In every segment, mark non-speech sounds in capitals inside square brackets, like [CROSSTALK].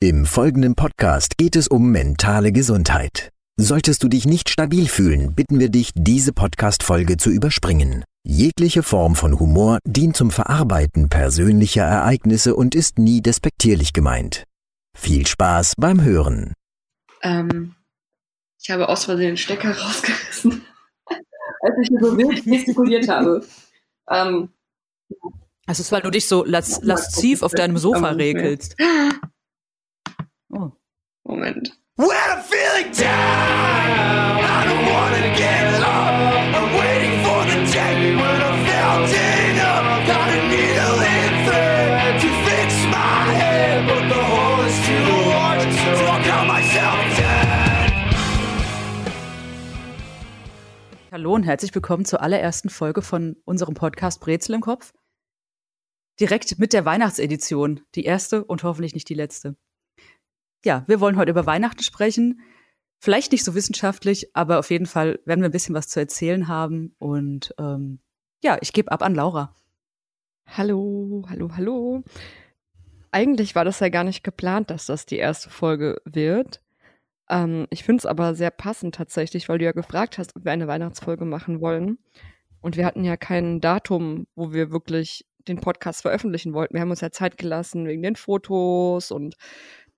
Im folgenden Podcast geht es um mentale Gesundheit. Solltest du dich nicht stabil fühlen, bitten wir dich, diese Podcast-Folge zu überspringen. Jegliche Form von Humor dient zum Verarbeiten persönlicher Ereignisse und ist nie despektierlich gemeint. Viel Spaß beim Hören. Ähm, ich habe aus Versehen den Stecker [LAUGHS] rausgerissen, als ich so wild gestikuliert habe. Ähm, also es ist, weil du dich so las lasziv auf deinem Sofa regelst. [LAUGHS] Moment. When I'm feeling down, I don't wanna get up. I'm waiting for the day when I'm melting up. Got a needle and thread to fix my head, but the hole is too large, so I'll cut myself dead. Hallo und herzlich willkommen zur allerersten Folge von unserem Podcast Brezel im Kopf. Direkt mit der Weihnachtsedition. Die erste und hoffentlich nicht die letzte ja, wir wollen heute über Weihnachten sprechen. Vielleicht nicht so wissenschaftlich, aber auf jeden Fall werden wir ein bisschen was zu erzählen haben. Und ähm, ja, ich gebe ab an Laura. Hallo, hallo, hallo. Eigentlich war das ja gar nicht geplant, dass das die erste Folge wird. Ähm, ich finde es aber sehr passend tatsächlich, weil du ja gefragt hast, ob wir eine Weihnachtsfolge machen wollen. Und wir hatten ja kein Datum, wo wir wirklich den Podcast veröffentlichen wollten. Wir haben uns ja Zeit gelassen wegen den Fotos und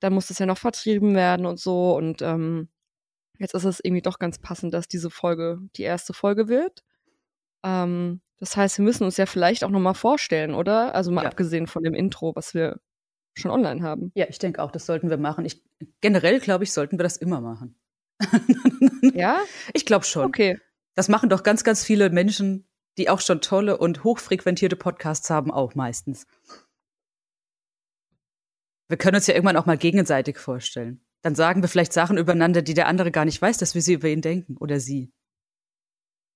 dann muss das ja noch vertrieben werden und so. Und ähm, jetzt ist es irgendwie doch ganz passend, dass diese Folge die erste Folge wird. Ähm, das heißt, wir müssen uns ja vielleicht auch nochmal vorstellen, oder? Also mal ja. abgesehen von dem Intro, was wir schon online haben. Ja, ich denke auch, das sollten wir machen. Ich, generell, glaube ich, sollten wir das immer machen. [LAUGHS] ja? Ich glaube schon. Okay. Das machen doch ganz, ganz viele Menschen, die auch schon tolle und hochfrequentierte Podcasts haben, auch meistens. Wir können uns ja irgendwann auch mal gegenseitig vorstellen. Dann sagen wir vielleicht Sachen übereinander, die der andere gar nicht weiß, dass wir sie über ihn denken oder sie.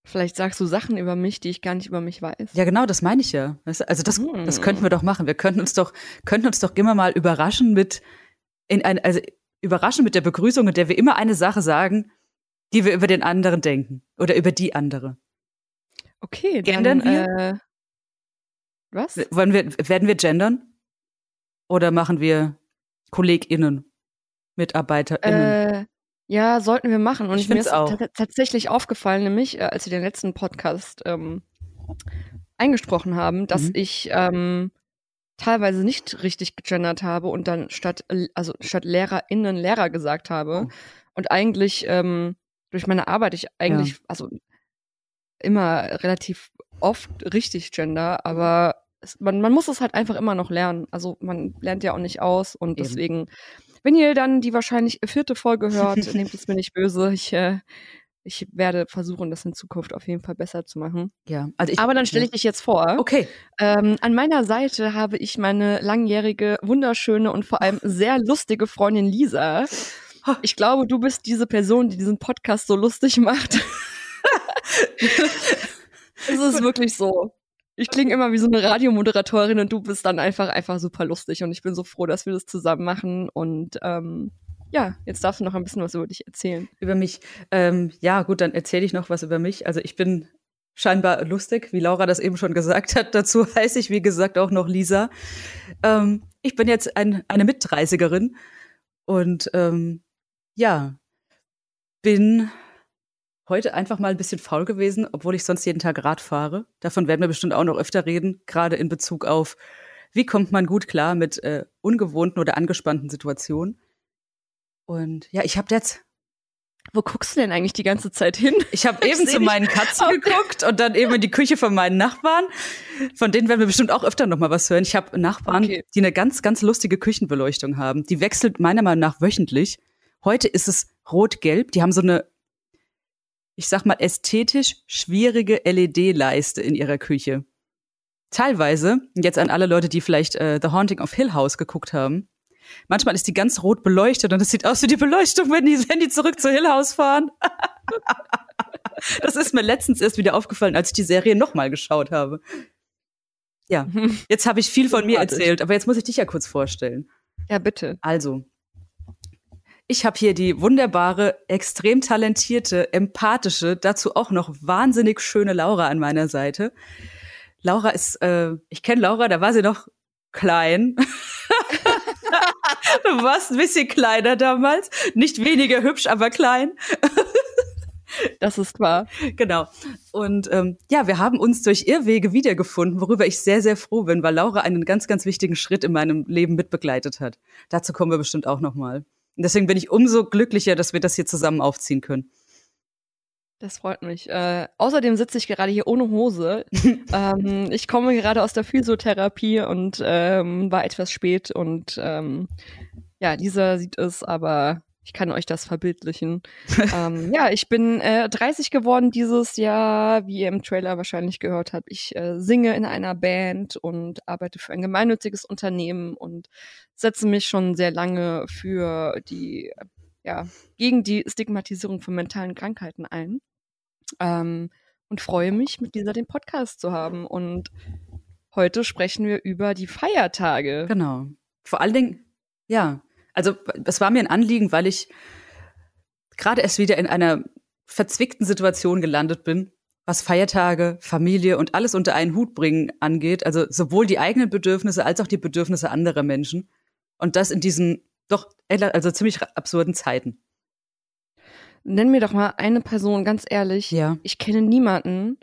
Vielleicht sagst du Sachen über mich, die ich gar nicht über mich weiß. Ja, genau, das meine ich ja. Also das, hm. das könnten wir doch machen. Wir könnten uns doch, könnten uns doch immer mal überraschen mit in ein, also überraschen mit der Begrüßung, in der wir immer eine Sache sagen, die wir über den anderen denken oder über die andere. Okay, gendern dann, wir? Äh, was? Wollen wir, werden wir gendern? Oder machen wir KollegInnen, MitarbeiterInnen? Äh, ja, sollten wir machen. Und ich mir ist auch. tatsächlich aufgefallen, nämlich, äh, als wir den letzten Podcast ähm, eingesprochen haben, dass mhm. ich ähm, teilweise nicht richtig gegendert habe und dann statt, also statt LehrerInnen Lehrer gesagt habe. Oh. Und eigentlich ähm, durch meine Arbeit ich eigentlich, ja. also immer relativ oft richtig gender, aber es, man, man muss es halt einfach immer noch lernen. Also man lernt ja auch nicht aus und Eben. deswegen, wenn ihr dann die wahrscheinlich vierte Folge hört, [LAUGHS] nehmt es mir nicht böse. Ich, äh, ich werde versuchen, das in Zukunft auf jeden Fall besser zu machen. Ja, also ich, Aber dann stelle ich dich jetzt vor. Okay. Ähm, an meiner Seite habe ich meine langjährige, wunderschöne und vor allem sehr lustige Freundin Lisa. Ich glaube, du bist diese Person, die diesen Podcast so lustig macht. [LAUGHS] es ist wirklich so. Ich klinge immer wie so eine Radiomoderatorin und du bist dann einfach einfach super lustig und ich bin so froh, dass wir das zusammen machen und ähm, ja, jetzt darfst du noch ein bisschen was über dich erzählen. Über mich. Ähm, ja, gut, dann erzähle ich noch was über mich. Also ich bin scheinbar lustig, wie Laura das eben schon gesagt hat. [LAUGHS] Dazu heiße ich, wie gesagt, auch noch Lisa. Ähm, ich bin jetzt ein, eine Mitdreißigerin und ähm, ja, bin heute einfach mal ein bisschen faul gewesen, obwohl ich sonst jeden Tag Rad fahre. Davon werden wir bestimmt auch noch öfter reden, gerade in Bezug auf, wie kommt man gut klar mit äh, ungewohnten oder angespannten Situationen. Und ja, ich habe jetzt. Wo guckst du denn eigentlich die ganze Zeit hin? Ich habe [LAUGHS] eben zu meinen Katzen geguckt und dann eben in die Küche von meinen Nachbarn. Von denen werden wir bestimmt auch öfter noch mal was hören. Ich habe Nachbarn, okay. die eine ganz, ganz lustige Küchenbeleuchtung haben. Die wechselt meiner Meinung nach wöchentlich. Heute ist es rot-gelb. Die haben so eine ich sag mal, ästhetisch schwierige LED-Leiste in ihrer Küche. Teilweise, jetzt an alle Leute, die vielleicht äh, The Haunting of Hill House geguckt haben, manchmal ist die ganz rot beleuchtet und es sieht aus wie die Beleuchtung, wenn die, wenn die zurück zu Hill House fahren. [LAUGHS] das ist mir letztens erst wieder aufgefallen, als ich die Serie nochmal geschaut habe. Ja, [LAUGHS] jetzt habe ich viel von mir erzählt, aber jetzt muss ich dich ja kurz vorstellen. Ja, bitte. Also, ich habe hier die wunderbare, extrem talentierte, empathische, dazu auch noch wahnsinnig schöne Laura an meiner Seite. Laura ist, äh, ich kenne Laura, da war sie noch klein. [LAUGHS] du warst ein bisschen kleiner damals. Nicht weniger hübsch, aber klein. [LAUGHS] Das ist wahr. Genau. Und ähm, ja, wir haben uns durch Irrwege wiedergefunden, worüber ich sehr, sehr froh bin, weil Laura einen ganz, ganz wichtigen Schritt in meinem Leben mitbegleitet hat. Dazu kommen wir bestimmt auch noch mal. Und deswegen bin ich umso glücklicher, dass wir das hier zusammen aufziehen können. Das freut mich. Äh, außerdem sitze ich gerade hier ohne Hose. [LAUGHS] ähm, ich komme gerade aus der Physiotherapie und ähm, war etwas spät und ähm, ja, Lisa sieht es, aber ich kann euch das verbildlichen. [LAUGHS] ähm, ja, ich bin äh, 30 geworden dieses Jahr, wie ihr im Trailer wahrscheinlich gehört habt. Ich äh, singe in einer Band und arbeite für ein gemeinnütziges Unternehmen und setze mich schon sehr lange für die, ja, gegen die Stigmatisierung von mentalen Krankheiten ein. Ähm, und freue mich, mit dieser den Podcast zu haben. Und heute sprechen wir über die Feiertage. Genau. Vor allen Dingen, ja, also es war mir ein Anliegen, weil ich gerade erst wieder in einer verzwickten Situation gelandet bin, was Feiertage, Familie und alles unter einen Hut bringen angeht. Also sowohl die eigenen Bedürfnisse als auch die Bedürfnisse anderer Menschen. Und das in diesen doch also ziemlich absurden Zeiten. Nenn mir doch mal eine Person, ganz ehrlich. Ja. Ich kenne niemanden,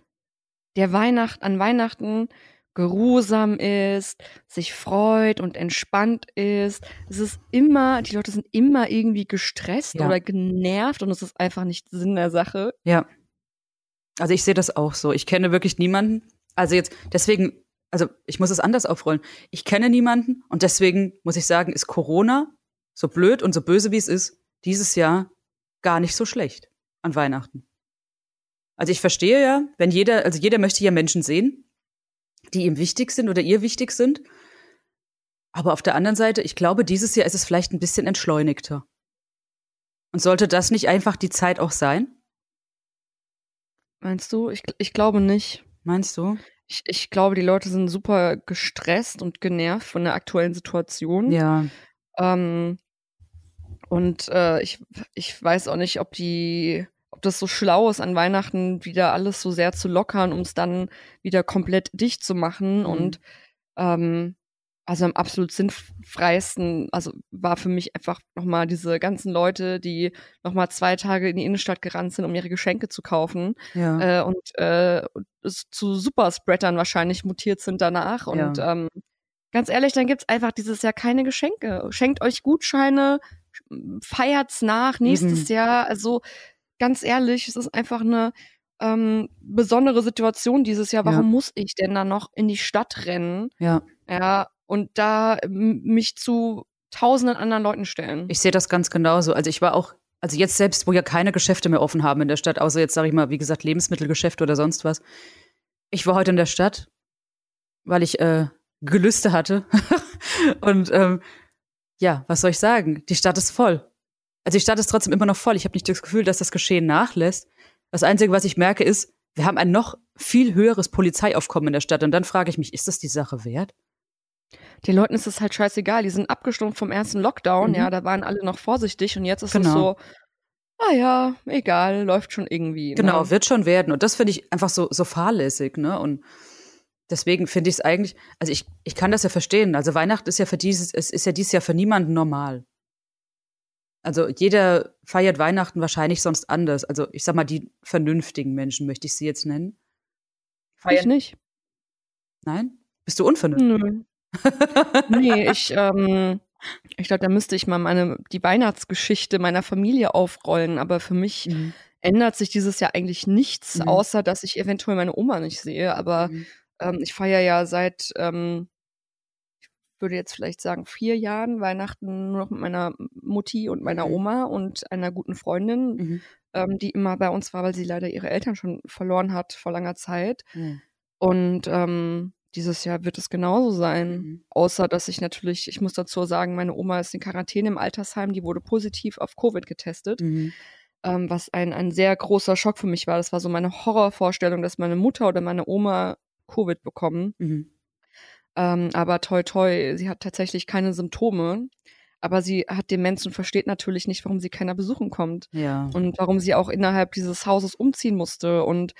der Weihnacht, an Weihnachten geruhsam ist, sich freut und entspannt ist. Es ist immer, die Leute sind immer irgendwie gestresst Ja. oder genervt und es ist einfach nicht Sinn der Sache. Ja. Also ich sehe das auch so. Ich kenne wirklich niemanden. Also jetzt, deswegen, also ich muss es anders aufrollen. Ich kenne niemanden und deswegen muss ich sagen, ist Corona, so blöd und so böse wie es ist, dieses Jahr gar nicht so schlecht an Weihnachten. Also ich verstehe ja, wenn jeder, also jeder möchte ja Menschen sehen, die ihm wichtig sind oder ihr wichtig sind. Aber auf der anderen Seite, ich glaube, dieses Jahr ist es vielleicht ein bisschen entschleunigter. Und sollte das nicht einfach die Zeit auch sein? Meinst du? Ich, ich glaube nicht. Meinst du? Ich, ich glaube, die Leute sind super gestresst und genervt von der aktuellen Situation. Ja. Ähm, und äh, ich, ich weiß auch nicht, ob die, ob das so schlau ist, an Weihnachten wieder alles so sehr zu lockern, um es dann wieder komplett dicht zu machen. Mhm. Und ähm, also am absolut sinnfreisten, also war für mich einfach nochmal diese ganzen Leute, die nochmal zwei Tage in die Innenstadt gerannt sind, um ihre Geschenke zu kaufen Ja. äh, und äh, zu Superspreadern wahrscheinlich mutiert sind danach. Und Ja. ähm, ganz ehrlich, dann gibt's einfach dieses Jahr keine Geschenke. Schenkt euch Gutscheine, feiert's nach nächstes Eben. Jahr. Also ganz ehrlich, es ist einfach eine ähm, besondere Situation dieses Jahr. Warum Ja. muss ich denn dann noch in die Stadt rennen? ja. Ja, und da mich zu tausenden anderen Leuten stellen. Ich sehe das ganz genauso. Also ich war auch, also jetzt selbst, wo ja keine Geschäfte mehr offen haben in der Stadt, außer jetzt sage ich mal, wie gesagt, Lebensmittelgeschäfte oder sonst was. Ich war heute in der Stadt, weil ich äh, Gelüste hatte. [LAUGHS] Und ähm, ja, was soll ich sagen? Die Stadt ist voll. Also die Stadt ist trotzdem immer noch voll. Ich habe nicht das Gefühl, dass das Geschehen nachlässt. Das Einzige, was ich merke, ist, wir haben ein noch viel höheres Polizeiaufkommen in der Stadt. Und dann frage ich mich, ist das die Sache wert? Den Leuten ist es halt scheißegal. Die sind abgestumpft vom ersten Lockdown. Mhm. Ja, da waren alle noch vorsichtig und jetzt ist es Genau. so, ah ja, egal, läuft schon irgendwie. Genau, Ne? wird schon werden. Und das finde ich einfach so, so fahrlässig, ne? Und deswegen finde ich es eigentlich, also ich, ich kann das ja verstehen. Also Weihnachten ist ja für dieses, es ist ja dieses Jahr für niemanden normal. Also jeder feiert Weihnachten wahrscheinlich sonst anders. Also ich sag mal, die vernünftigen Menschen möchte ich sie jetzt nennen. Ich nicht. Nein? Bist du unvernünftig? Nö. nee, ich, ähm, ich glaube, da müsste ich mal meine, die Weihnachtsgeschichte meiner Familie aufrollen. Aber für mich Mhm. ändert sich dieses Jahr eigentlich nichts, Mhm. außer dass ich eventuell meine Oma nicht sehe. Aber Mhm. ähm, ich feiere ja seit, ähm, würde jetzt vielleicht sagen, vier Jahren Weihnachten nur noch mit meiner Mutti und meiner Mhm. Oma und einer guten Freundin, Mhm. ähm, die immer bei uns war, weil sie leider ihre Eltern schon verloren hat vor langer Zeit. Mhm. Und ähm, dieses Jahr wird es genauso sein. Mhm. Außer, dass ich natürlich, ich muss dazu sagen, meine Oma ist in Quarantäne im Altersheim, die wurde positiv auf Covid getestet, Mhm. ähm, was ein, ein sehr großer Schock für mich war. Das war so meine Horrorvorstellung, dass meine Mutter oder meine Oma Covid bekommen. Ähm, aber toi toi, sie hat tatsächlich keine Symptome. Aber sie hat Demenz und versteht natürlich nicht, warum sie keiner besuchen kommt Ja. und warum sie auch innerhalb dieses Hauses umziehen musste. Und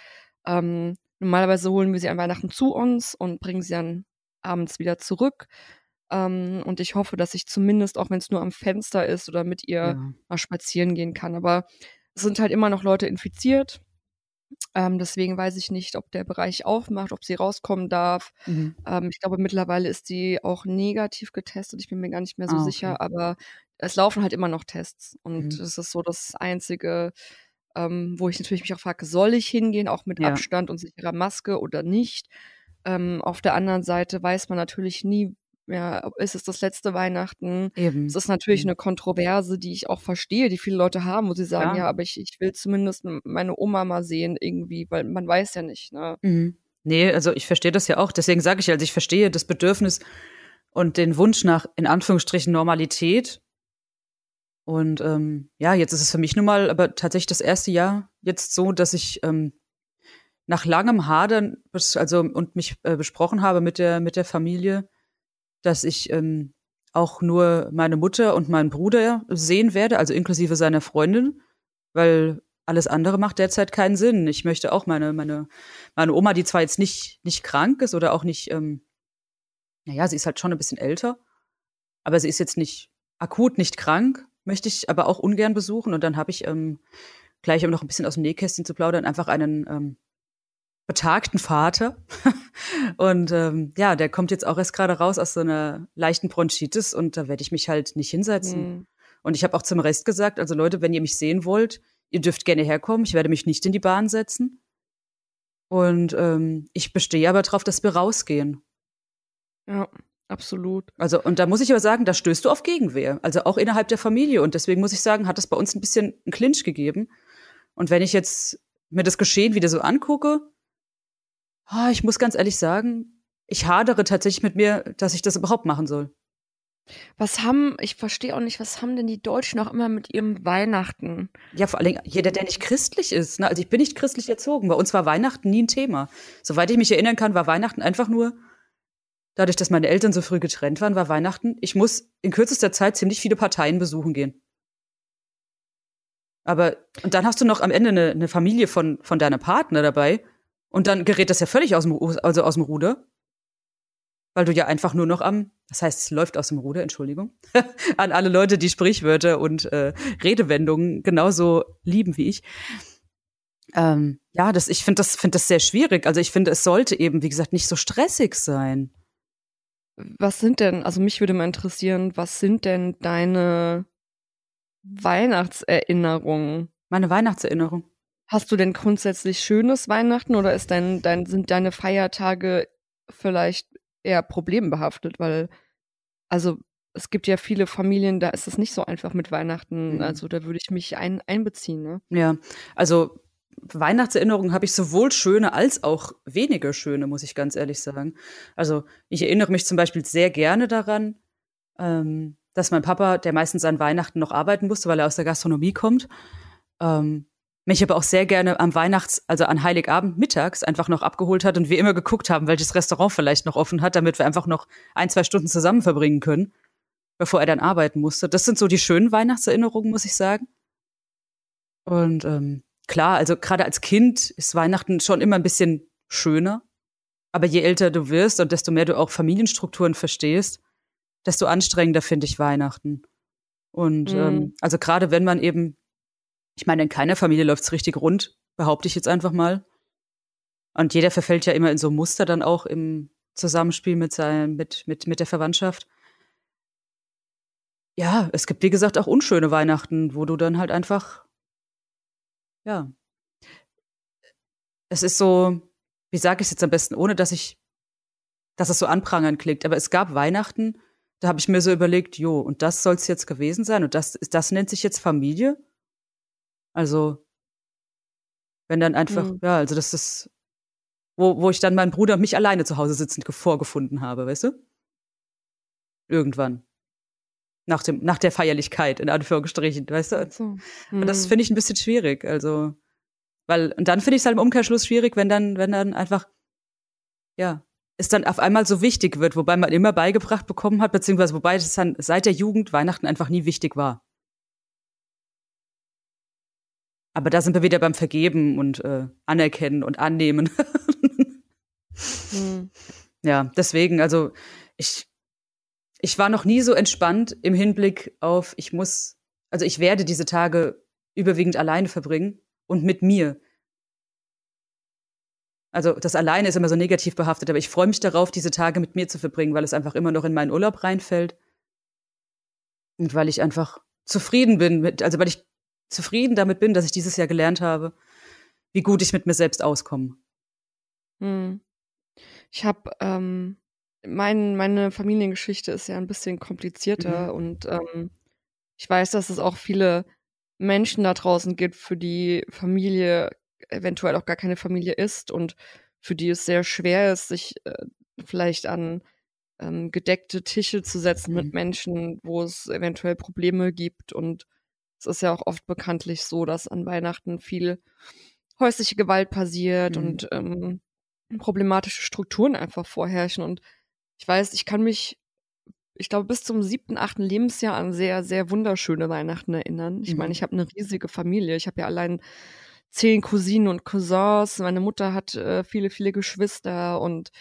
ähm, normalerweise holen wir sie an Weihnachten zu uns und bringen sie dann abends wieder zurück. Ähm, und ich hoffe, dass ich zumindest, auch wenn es nur am Fenster ist oder mit ihr Ja. mal spazieren gehen kann. Aber es sind halt immer noch Leute infiziert. Ähm, deswegen weiß ich nicht, ob der Bereich aufmacht, ob sie rauskommen darf. Mhm. Ähm, ich glaube, mittlerweile ist sie auch negativ getestet. Ich bin mir gar nicht mehr so Ah, okay. sicher, aber es laufen halt immer noch Tests. Und Mhm. das ist so das Einzige, ähm, wo ich natürlich mich auch frage, soll ich hingehen, auch mit Ja. Abstand und sicherer Maske oder nicht? Ähm, auf der anderen Seite weiß man natürlich nie, ja, ist es das letzte Weihnachten? Eben. Es ist natürlich eine Kontroverse, die ich auch verstehe, die viele Leute haben, wo sie sagen, Klar. ja, aber ich, ich will zumindest meine Oma mal sehen irgendwie, weil man weiß ja nicht, ne? Mhm. Nee, also ich verstehe das ja auch. Deswegen sage ich ja, also ich verstehe das Bedürfnis und den Wunsch nach, in Anführungsstrichen, Normalität. Und ähm, ja, jetzt ist es für mich nun mal aber tatsächlich das erste Jahr jetzt so, dass ich ähm, nach langem Hadern also und mich äh, besprochen habe mit der mit der Familie, dass ich ähm, auch nur meine Mutter und meinen Bruder sehen werde, also inklusive seiner Freundin, weil alles andere macht derzeit keinen Sinn. Ich möchte auch meine meine meine Oma, die zwar jetzt nicht nicht krank ist oder auch nicht, ähm, naja, sie ist halt schon ein bisschen älter, aber sie ist jetzt nicht akut nicht krank, möchte ich aber auch ungern besuchen. Und dann habe ich ähm, gleich, um noch ein bisschen aus dem Nähkästchen zu plaudern, einfach einen ähm, betagten Vater. [LAUGHS] und ähm, ja, der kommt jetzt auch erst gerade raus aus so einer leichten Bronchitis und da werde ich mich halt nicht hinsetzen. Hm. Und ich habe auch zum Rest gesagt, also Leute, wenn ihr mich sehen wollt, ihr dürft gerne herkommen. Ich werde mich nicht in die Bahn setzen. Und ähm, ich bestehe aber darauf, dass wir rausgehen. Ja, absolut. Also, und da muss ich aber sagen, da stößt du auf Gegenwehr. Also auch innerhalb der Familie. Und deswegen muss ich sagen, hat es bei uns ein bisschen einen Clinch gegeben. Und wenn ich jetzt mir das Geschehen wieder so angucke, ah, ich muss ganz ehrlich sagen, ich hadere tatsächlich mit mir, dass ich das überhaupt machen soll. Was haben, ich verstehe auch nicht, was haben denn die Deutschen auch immer mit ihrem Weihnachten? Ja, vor allen Dingen jeder, der nicht christlich ist. Ne? Also ich bin nicht christlich erzogen. Bei uns war Weihnachten nie ein Thema. Soweit ich mich erinnern kann, war Weihnachten einfach nur, dadurch, dass meine Eltern so früh getrennt waren, war Weihnachten, ich muss in kürzester Zeit ziemlich viele Parteien besuchen gehen. Aber, und dann hast du noch am Ende eine, eine Familie von, von deiner Partner dabei. Und dann gerät das ja völlig aus dem, also aus dem Ruder. Weil du ja einfach nur noch am, das heißt, es läuft aus dem Ruder, Entschuldigung, [LAUGHS] an alle Leute, die Sprichwörter und äh, Redewendungen genauso lieben wie ich. Ähm, ja, das, ich finde das, finde das sehr schwierig. Also ich finde, es sollte eben, wie gesagt, nicht so stressig sein. Was sind denn, also mich würde mal interessieren, was sind denn deine Weihnachtserinnerungen? Meine Weihnachtserinnerung. Hast du denn grundsätzlich schönes Weihnachten oder ist dein, dein, sind deine Feiertage vielleicht eher problembehaftet? Weil, also es gibt ja viele Familien, da ist es nicht so einfach mit Weihnachten. Mhm. Also da würde ich mich ein, einbeziehen, ne? Ja, also Weihnachtserinnerungen habe ich sowohl schöne als auch weniger schöne, muss ich ganz ehrlich sagen. Also ich erinnere mich zum Beispiel sehr gerne daran, ähm, dass mein Papa, der meistens an Weihnachten noch arbeiten musste, weil er aus der Gastronomie kommt, ähm, mich aber auch sehr gerne am Weihnachts-, also an Heiligabend mittags einfach noch abgeholt hat und wir immer geguckt haben, welches Restaurant vielleicht noch offen hat, damit wir einfach noch ein, zwei Stunden zusammen verbringen können, bevor er dann arbeiten musste. Das sind so die schönen Weihnachtserinnerungen, muss ich sagen. Und ähm, klar, also gerade als Kind ist Weihnachten schon immer ein bisschen schöner. Aber je älter du wirst und desto mehr du auch Familienstrukturen verstehst, desto anstrengender finde ich Weihnachten. Und Mhm. ähm, also gerade wenn man eben, ich meine, in keiner Familie läuft's richtig rund, behaupte ich jetzt einfach mal. Und jeder verfällt ja immer in so Muster dann auch im Zusammenspiel mit seinem, mit, mit, mit der Verwandtschaft. Ja, es gibt, wie gesagt, auch unschöne Weihnachten, wo du dann halt einfach, ja. Es ist so, wie sage ich es jetzt am besten, ohne dass ich, dass es so anprangern klingt, aber es gab Weihnachten, da habe ich mir so überlegt, jo, und das soll es jetzt gewesen sein und das, das nennt sich jetzt Familie? Also, wenn dann einfach, Mhm. ja, also das ist, wo, wo ich dann meinen Bruder und mich alleine zu Hause sitzend ge- vorgefunden habe, weißt du? Irgendwann. Nach, dem, nach der Feierlichkeit, in Anführungsstrichen, weißt du? So. Und das Hm. finde ich ein bisschen schwierig. Also, weil, und dann finde ich es halt im Umkehrschluss schwierig, wenn dann, wenn dann einfach, ja, es dann auf einmal so wichtig wird, wobei man immer beigebracht bekommen hat, beziehungsweise wobei es dann seit der Jugend Weihnachten einfach nie wichtig war. Aber da sind wir wieder beim Vergeben und äh, Anerkennen und Annehmen. [LAUGHS] Hm. ja, deswegen, also ich, ich war noch nie so entspannt im Hinblick auf, ich muss, also ich werde diese Tage überwiegend alleine verbringen und mit mir. Also das alleine ist immer so negativ behaftet, aber ich freue mich darauf, diese Tage mit mir zu verbringen, weil es einfach immer noch in meinen Urlaub reinfällt. Und weil ich einfach zufrieden bin mit, also weil ich zufrieden damit bin, dass ich dieses Jahr gelernt habe, wie gut ich mit mir selbst auskomme. Hm. Ich habe ähm, mein, meine Familiengeschichte ist ja ein bisschen komplizierter Mhm. und ähm, ich weiß, dass es auch viele Menschen da draußen gibt, für die Familie eventuell auch gar keine Familie ist und für die es sehr schwer ist, sich äh, vielleicht an ähm, gedeckte Tische zu setzen mit Mhm. Menschen, wo es eventuell Probleme gibt. Und es ist ja auch oft bekanntlich so, dass an Weihnachten viel häusliche Gewalt passiert Mhm. und ähm, problematische Strukturen einfach vorherrschen. Und ich weiß, ich kann mich, ich glaube, bis zum siebten, achten Lebensjahr an sehr, sehr wunderschöne Weihnachten erinnern. Ich Mhm. meine, ich habe eine riesige Familie. Ich habe ja allein zehn Cousinen und Cousins. Meine Mutter hat äh, viele, viele Geschwister und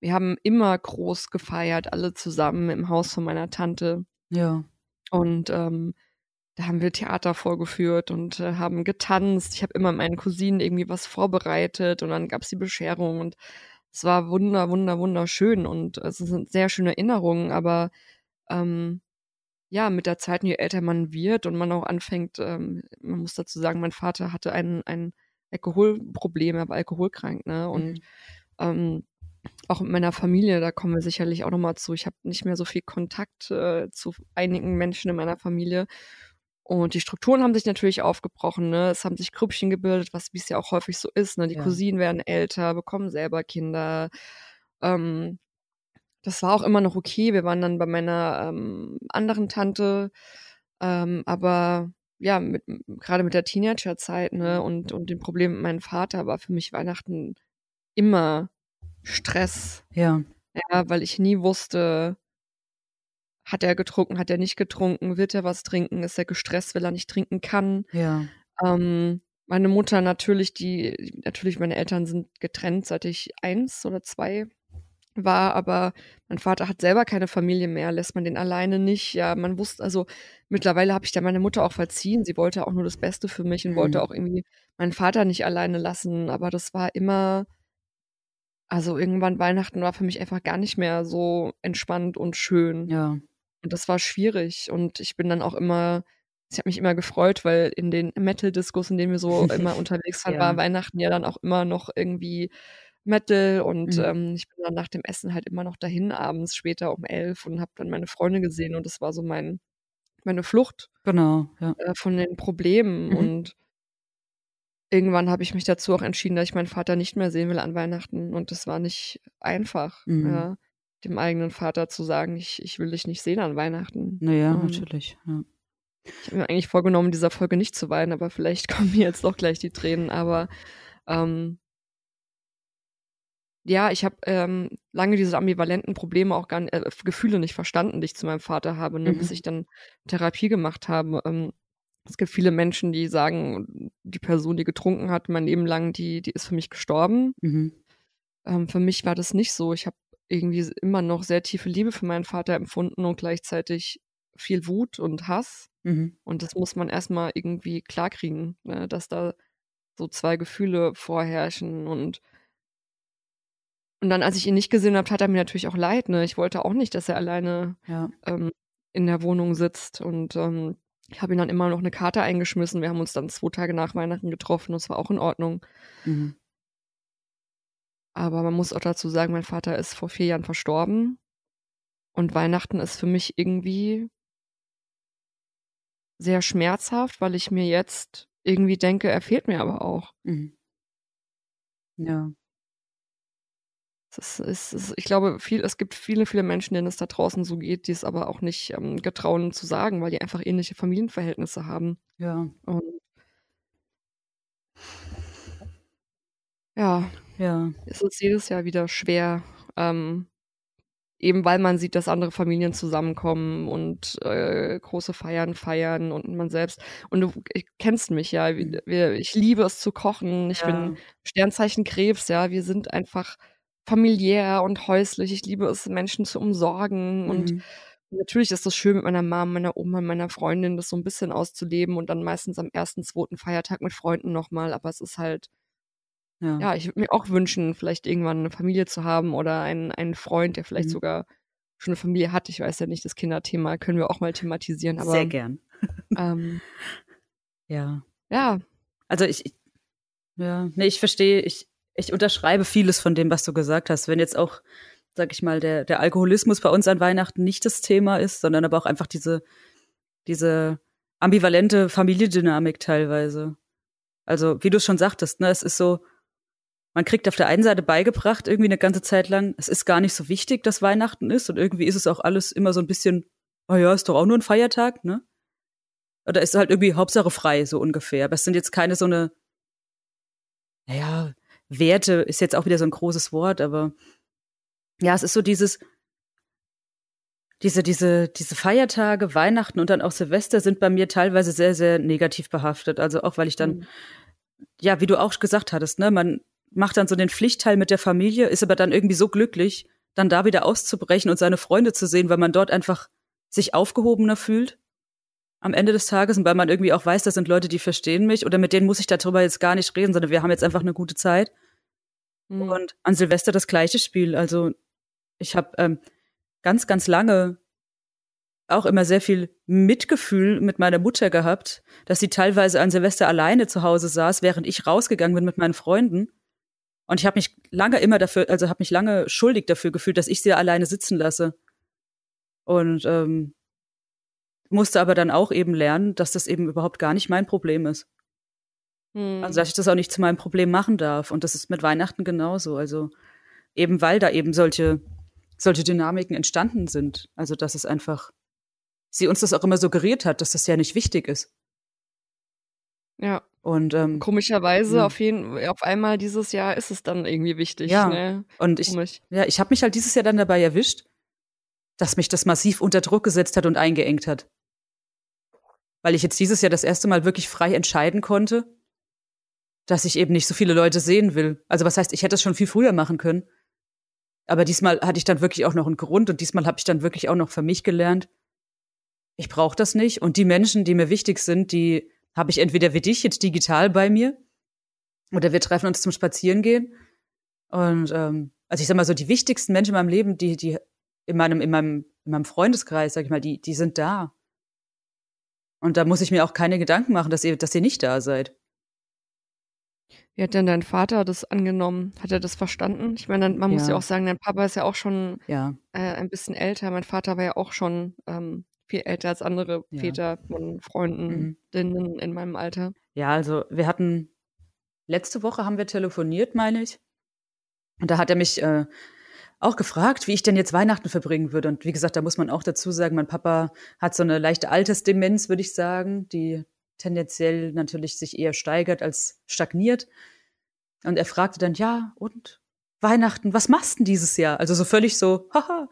wir haben immer groß gefeiert, alle zusammen im Haus von meiner Tante. Ja. Und ähm, da haben wir Theater vorgeführt und äh, haben getanzt. Ich habe immer meinen Cousinen irgendwie was vorbereitet und dann gab's die Bescherung und es war wunder, wunder, wunderschön und es sind sehr schöne Erinnerungen, aber ähm, ja, mit der Zeit, je älter man wird und man auch anfängt, ähm, man muss dazu sagen, mein Vater hatte ein, ein Alkoholproblem, er war alkoholkrank, ne? Und Mhm. ähm, auch mit meiner Familie, da kommen wir sicherlich auch nochmal zu. Ich habe nicht mehr so viel Kontakt äh, zu einigen Menschen in meiner Familie. Und die Strukturen haben sich natürlich aufgebrochen, ne? Es haben sich Grüppchen gebildet, was wie es ja auch häufig so ist, ne? Die Ja. Cousinen werden älter, bekommen selber Kinder. Ähm, das war auch immer noch okay. Wir waren dann bei meiner ähm, anderen Tante, ähm, aber ja, mit, gerade mit der Teenagerzeit, ne, und, und dem Problem mit meinem Vater war für mich Weihnachten immer Stress. Ja. Ja, weil ich nie wusste, hat er getrunken, hat er nicht getrunken, wird er was trinken, ist er gestresst, weil er nicht trinken kann. Ja. Ähm, meine Mutter natürlich, die, natürlich, meine Eltern sind getrennt, seit ich eins oder zwei war, aber mein Vater hat selber keine Familie mehr, lässt man den alleine nicht. Ja, man wusste, also mittlerweile habe ich da meine Mutter auch verziehen. Sie wollte auch nur das Beste für mich und Mhm. wollte auch irgendwie meinen Vater nicht alleine lassen, aber das war immer, also irgendwann Weihnachten war für mich einfach gar nicht mehr so entspannt und schön. Ja. Und das war schwierig. Und ich bin dann auch immer, ich habe mich immer gefreut, weil in den Metal-Discos, in denen wir so [LAUGHS] immer unterwegs waren, Ja. war Weihnachten ja dann auch immer noch irgendwie Metal. Und Mhm. ähm, ich bin dann nach dem Essen halt immer noch dahin abends, später um elf und habe dann meine Freunde gesehen. Und das war so mein, meine Flucht Genau. Ja. äh, von den Problemen. Mhm. Und irgendwann habe ich mich dazu auch entschieden, dass ich meinen Vater nicht mehr sehen will an Weihnachten. Und das war nicht einfach, Mhm. ja, dem eigenen Vater zu sagen, ich, ich will dich nicht sehen an Weihnachten. Naja, Ähm, natürlich. Ja. Ich habe mir eigentlich vorgenommen, in dieser Folge nicht zu weinen, aber vielleicht [LAUGHS] kommen mir jetzt doch gleich die Tränen. Aber ähm, ja, ich habe ähm, lange diese ambivalenten Probleme auch gar nicht, äh, Gefühle nicht verstanden, die ich zu meinem Vater habe, ne, Mhm. bis ich dann Therapie gemacht habe. Ähm, es gibt viele Menschen, die sagen, die Person, die getrunken hat, mein Leben lang, die, die ist für mich gestorben. Mhm. Ähm, für mich war das nicht so. Ich habe irgendwie immer noch sehr tiefe Liebe für meinen Vater empfunden und gleichzeitig viel Wut und Hass. Mhm. Und das muss man erstmal irgendwie klarkriegen, ne, dass da so zwei Gefühle vorherrschen. Und, und dann, als ich ihn nicht gesehen habe, tat er mir natürlich auch leid. Ne? Ich wollte auch nicht, dass er alleine Ja. ähm, in der Wohnung sitzt. Und ähm, ich habe ihm dann immer noch eine Karte eingeschmissen. Wir haben uns dann zwei Tage nach Weihnachten getroffen. Das war auch in Ordnung. Mhm. Aber man muss auch dazu sagen, mein Vater ist vor vier Jahren verstorben. Und Weihnachten ist für mich irgendwie sehr schmerzhaft, weil ich mir jetzt irgendwie denke, er fehlt mir aber auch. Mhm. Ja. Ist, ist, ich glaube, viel, es gibt viele, viele Menschen, denen es da draußen so geht, die es aber auch nicht ähm, getrauen zu sagen, weil die einfach ähnliche Familienverhältnisse haben. Ja. Und ja, Ja. es ist jedes Jahr wieder schwer, ähm, eben weil man sieht, dass andere Familien zusammenkommen und äh, große Feiern feiern und man selbst. Und du kennst mich ja, Mhm. wir, wir, ich liebe es zu kochen. Ich Ja. bin Sternzeichen Krebs, ja. Wir sind einfach familiär und häuslich. Ich liebe es, Menschen zu umsorgen und Mhm. natürlich ist es schön, mit meiner Mom, meiner Oma, meiner Freundin das so ein bisschen auszuleben und dann meistens am ersten, zweiten Feiertag mit Freunden nochmal. Aber es ist halt, Ja. ja, ich würde mir auch wünschen, vielleicht irgendwann eine Familie zu haben oder einen, einen Freund, der vielleicht Mhm. sogar schon eine Familie hat. Ich weiß ja nicht, das Kinderthema können wir auch mal thematisieren. Aber Sehr gern. [LAUGHS] ähm, Ja. ja, Also ich, ich ja, nee, ich verstehe, ich, ich unterschreibe vieles von dem, was du gesagt hast. Wenn jetzt auch, sag ich mal, der, der Alkoholismus bei uns an Weihnachten nicht das Thema ist, sondern aber auch einfach diese, diese ambivalente Familiendynamik teilweise. Also, wie du es schon sagtest, ne, es ist so, man kriegt auf der einen Seite beigebracht, irgendwie eine ganze Zeit lang, es ist gar nicht so wichtig, dass Weihnachten ist und irgendwie ist es auch alles immer so ein bisschen, oh ja, ist doch auch nur ein Feiertag, ne? Oder ist halt irgendwie Hauptsache frei, so ungefähr. Aber es sind jetzt keine so eine, naja, Werte ist jetzt auch wieder so ein großes Wort, aber ja, es ist so dieses, diese, diese, diese Feiertage, Weihnachten und dann auch Silvester sind bei mir teilweise sehr, sehr negativ behaftet. Also auch, weil ich dann, Mhm. ja, wie du auch gesagt hattest, ne, man macht dann so den Pflichtteil mit der Familie, ist aber dann irgendwie so glücklich, dann da wieder auszubrechen und seine Freunde zu sehen, weil man dort einfach sich aufgehobener fühlt am Ende des Tages und weil man irgendwie auch weiß, das sind Leute, die verstehen mich oder mit denen muss ich darüber jetzt gar nicht reden, sondern wir haben jetzt einfach eine gute Zeit. Mhm. Und an Silvester das gleiche Spiel. Also ich habe ähm, ganz, ganz lange auch immer sehr viel Mitgefühl mit meiner Mutter gehabt, dass sie teilweise an Silvester alleine zu Hause saß, während ich rausgegangen bin mit meinen Freunden. Und ich habe mich lange immer dafür, also habe mich lange schuldig dafür gefühlt, dass ich sie alleine sitzen lasse. Und ähm, musste aber dann auch eben lernen, dass das eben überhaupt gar nicht mein Problem ist. Mhm. Also, dass ich das auch nicht zu meinem Problem machen darf. Und das ist mit Weihnachten genauso. Also, eben weil da eben solche, solche Dynamiken entstanden sind. Also, dass es einfach, sie uns das auch immer suggeriert hat, dass das ja nicht wichtig ist. ja. Und, ähm, Komischerweise Ja. auf jeden auf einmal dieses Jahr ist es dann irgendwie wichtig. Ja. Ne? und ich, Komisch. ja, ich habe mich halt dieses Jahr dann dabei erwischt, dass mich das massiv unter Druck gesetzt hat und eingeengt hat. Weil ich jetzt dieses Jahr das erste Mal wirklich frei entscheiden konnte, dass ich eben nicht so viele Leute sehen will. Also was heißt, ich hätte es schon viel früher machen können. Aber diesmal hatte ich dann wirklich auch noch einen Grund und diesmal habe ich dann wirklich auch noch für mich gelernt, ich brauche das nicht. Und die Menschen, die mir wichtig sind, die habe ich entweder wie dich jetzt digital bei mir oder wir treffen uns zum Spazierengehen. Und ähm, also ich sag mal so, die wichtigsten Menschen in meinem Leben, die, die in meinem, in meinem, in meinem Freundeskreis, sag ich mal, die, die sind da. Und da muss ich mir auch keine Gedanken machen, dass ihr, dass ihr nicht da seid. Wie hat denn dein Vater das angenommen? Hat er das verstanden? Ich meine, man muss Ja. ja auch sagen, dein Papa ist ja auch schon Ja, äh, ein bisschen älter. Mein Vater war ja auch schon ähm, viel älter als andere Ja. Väter von Mhm. Freundinnen in meinem Alter. Ja, also wir hatten letzte Woche haben wir telefoniert, meine ich. Und da hat er mich äh, auch gefragt, wie ich denn jetzt Weihnachten verbringen würde. Und wie gesagt, da muss man auch dazu sagen, mein Papa hat so eine leichte Altersdemenz, würde ich sagen, die tendenziell natürlich sich eher steigert als stagniert. Und er fragte dann, ja, und Weihnachten, was machst du denn dieses Jahr? Also so völlig so, [LAUGHS] haha.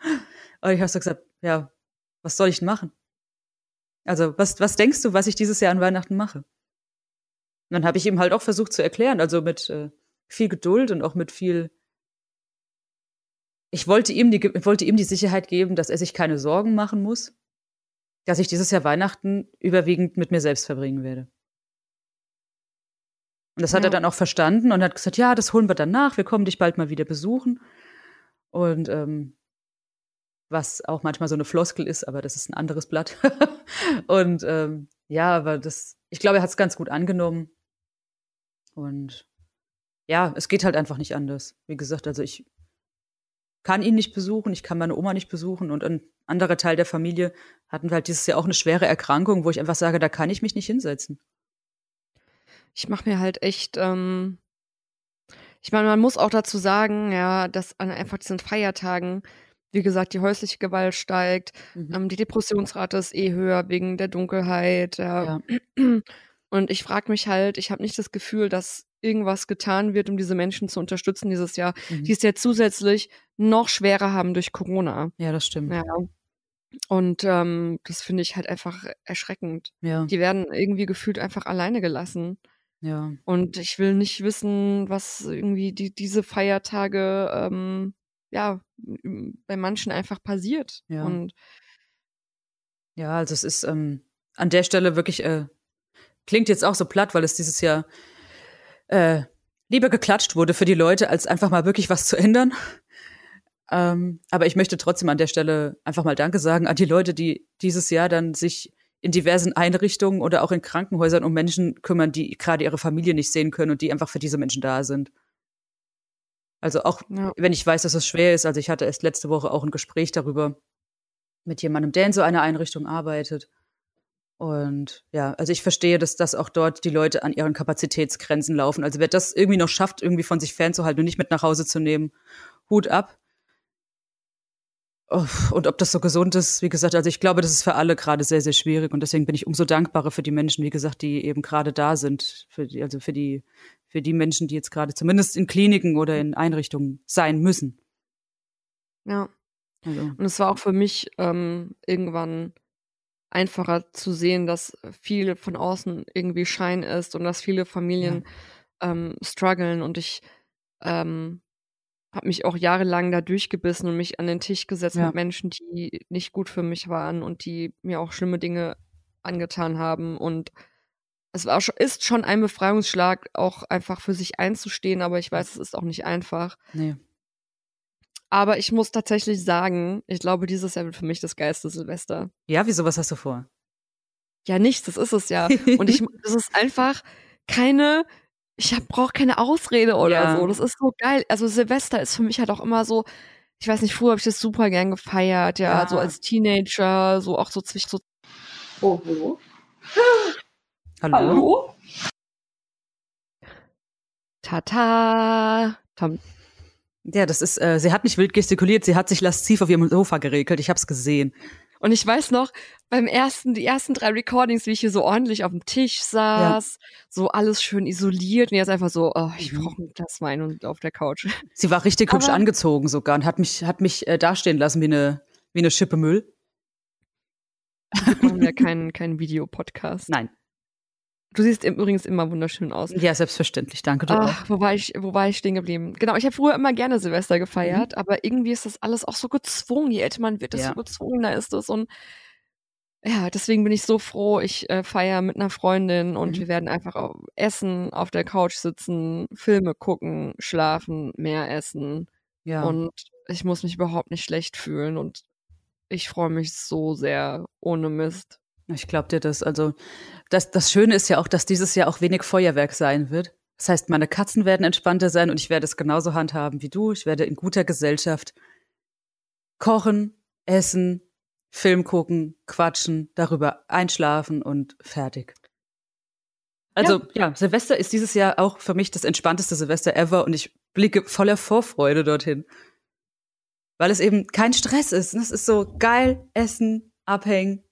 Und ich habe so gesagt, ja, was soll ich denn machen? Also, was, was denkst du, was ich dieses Jahr an Weihnachten mache? Und dann habe ich ihm halt auch versucht zu erklären, also mit äh, viel Geduld und auch mit viel. Ich wollte ihm die, wollte ihm die Sicherheit geben, dass er sich keine Sorgen machen muss, dass ich dieses Jahr Weihnachten überwiegend mit mir selbst verbringen werde. Und das hat Ja. er dann auch verstanden und hat gesagt, ja, das holen wir dann nach, wir kommen dich bald mal wieder besuchen. Und ähm, was auch manchmal so eine Floskel ist, aber das ist ein anderes Blatt. [LAUGHS] und ähm, ja, aber das, ich glaube, er hat es ganz gut angenommen. Und ja, es geht halt einfach nicht anders. Wie gesagt, also ich kann ihn nicht besuchen, ich kann meine Oma nicht besuchen und ein anderer Teil der Familie hatten halt dieses Jahr auch eine schwere Erkrankung, wo ich einfach sage, da kann ich mich nicht hinsetzen. Ich mache mir halt echt, ähm, ich meine, man muss auch dazu sagen, ja, dass an einfach diesen Feiertagen, wie gesagt, die häusliche Gewalt steigt, Mhm. ähm, die Depressionsrate ist eh höher wegen der Dunkelheit, ja. [CLEARS THROAT] Und ich frage mich halt, ich habe nicht das Gefühl, dass irgendwas getan wird, um diese Menschen zu unterstützen dieses Jahr, Mhm. die es ja zusätzlich noch schwerer haben durch Corona. Ja, das stimmt. Ja. Und ähm, das finde ich halt einfach erschreckend. Ja, Die werden irgendwie gefühlt einfach alleine gelassen. ja. Und ich will nicht wissen, was irgendwie die, diese Feiertage, ähm, ja, bei manchen einfach passiert. Ja. Und Ja, also es ist ähm, an der Stelle wirklich, äh, klingt jetzt auch so platt, weil es dieses Jahr äh, lieber geklatscht wurde für die Leute, als einfach mal wirklich was zu ändern. Ähm, aber ich möchte trotzdem an der Stelle einfach mal Danke sagen an die Leute, die dieses Jahr dann sich in diversen Einrichtungen oder auch in Krankenhäusern um Menschen kümmern, die gerade ihre Familie nicht sehen können und die einfach für diese Menschen da sind. Also auch Ja. wenn ich weiß, dass es schwer ist. Also ich hatte erst letzte Woche auch ein Gespräch darüber mit jemandem, der in so einer Einrichtung arbeitet. Und ja, also ich verstehe, dass das auch dort die Leute an ihren Kapazitätsgrenzen laufen. Also wer das irgendwie noch schafft, irgendwie von sich fernzuhalten und nicht mit nach Hause zu nehmen, Hut ab. Und ob das so gesund ist, wie gesagt, also ich glaube, das ist für alle gerade sehr, sehr schwierig. Und deswegen bin ich umso dankbarer für die Menschen, wie gesagt, die eben gerade da sind. Für die, also für die, für die Menschen, die jetzt gerade zumindest in Kliniken oder in Einrichtungen sein müssen. Ja. Also, Und es war auch für mich ähm, irgendwann einfacher zu sehen, dass viel von außen irgendwie Schein ist und dass viele Familien ähm, strugglen und ich ähm, habe mich auch jahrelang da durchgebissen und mich an den Tisch gesetzt Ja. mit Menschen, die nicht gut für mich waren und die mir auch schlimme Dinge angetan haben und es war ist schon ein Befreiungsschlag, auch einfach für sich einzustehen, aber ich weiß, es ist auch nicht einfach. nee. Aber ich muss tatsächlich sagen, ich glaube, dieses Jahr wird für mich das geilste Silvester. Ja, wieso, was hast du vor? Ja, nichts, das ist es ja. [LAUGHS] Und ich, das ist einfach keine, ich brauche keine Ausrede oder Ja. so. Das ist so geil. Also Silvester ist für mich halt auch immer so, ich weiß nicht, früher habe ich das super gern gefeiert, ja, Ja. so als Teenager, so auch so zwischen so Oh, hallo? [GASPS] Hallo? Hallo? Tata. Tom. Ja, das ist, äh, sie hat nicht wild gestikuliert, sie hat sich lasziv auf ihrem Sofa geregelt. Ich hab's gesehen. Und ich weiß noch, beim ersten, die ersten drei Recordings, wie ich hier so ordentlich auf dem Tisch saß, so alles schön isoliert und jetzt einfach so, oh, ich Mhm. brauche ein Glas Wein und auf der Couch. Sie war richtig hübsch Aber- angezogen sogar und hat mich, hat mich äh, dastehen lassen wie eine, wie eine Schippe Müll. Wir brauchen ja keinen, keinen Videopodcast. Nein. Du siehst übrigens immer wunderschön aus. Ja, selbstverständlich. Danke, du auch. Wo war ich, wo war ich stehen geblieben? Genau, ich habe früher immer gerne Silvester gefeiert, aber irgendwie ist das alles auch so gezwungen. Je älter man wird, desto Ja. gezwungener ist es. Und ja, deswegen bin ich so froh. Ich äh, feiere mit einer Freundin und Mhm. wir werden einfach au- essen, auf der Couch sitzen, Filme gucken, schlafen, mehr essen. Ja. Und ich muss mich überhaupt nicht schlecht fühlen und ich freue mich so sehr ohne Mist. Ich glaube dir das. Also, das, das Schöne ist ja auch, dass dieses Jahr auch wenig Feuerwerk sein wird. Das heißt, meine Katzen werden entspannter sein und ich werde es genauso handhaben wie du. Ich werde in guter Gesellschaft kochen, essen, Film gucken, quatschen, darüber einschlafen und fertig. Also, ja. Silvester ist dieses Jahr auch für mich das entspannteste Silvester ever und ich blicke voller Vorfreude dorthin. Weil es eben kein Stress ist. Es ist so geil, essen, abhängen.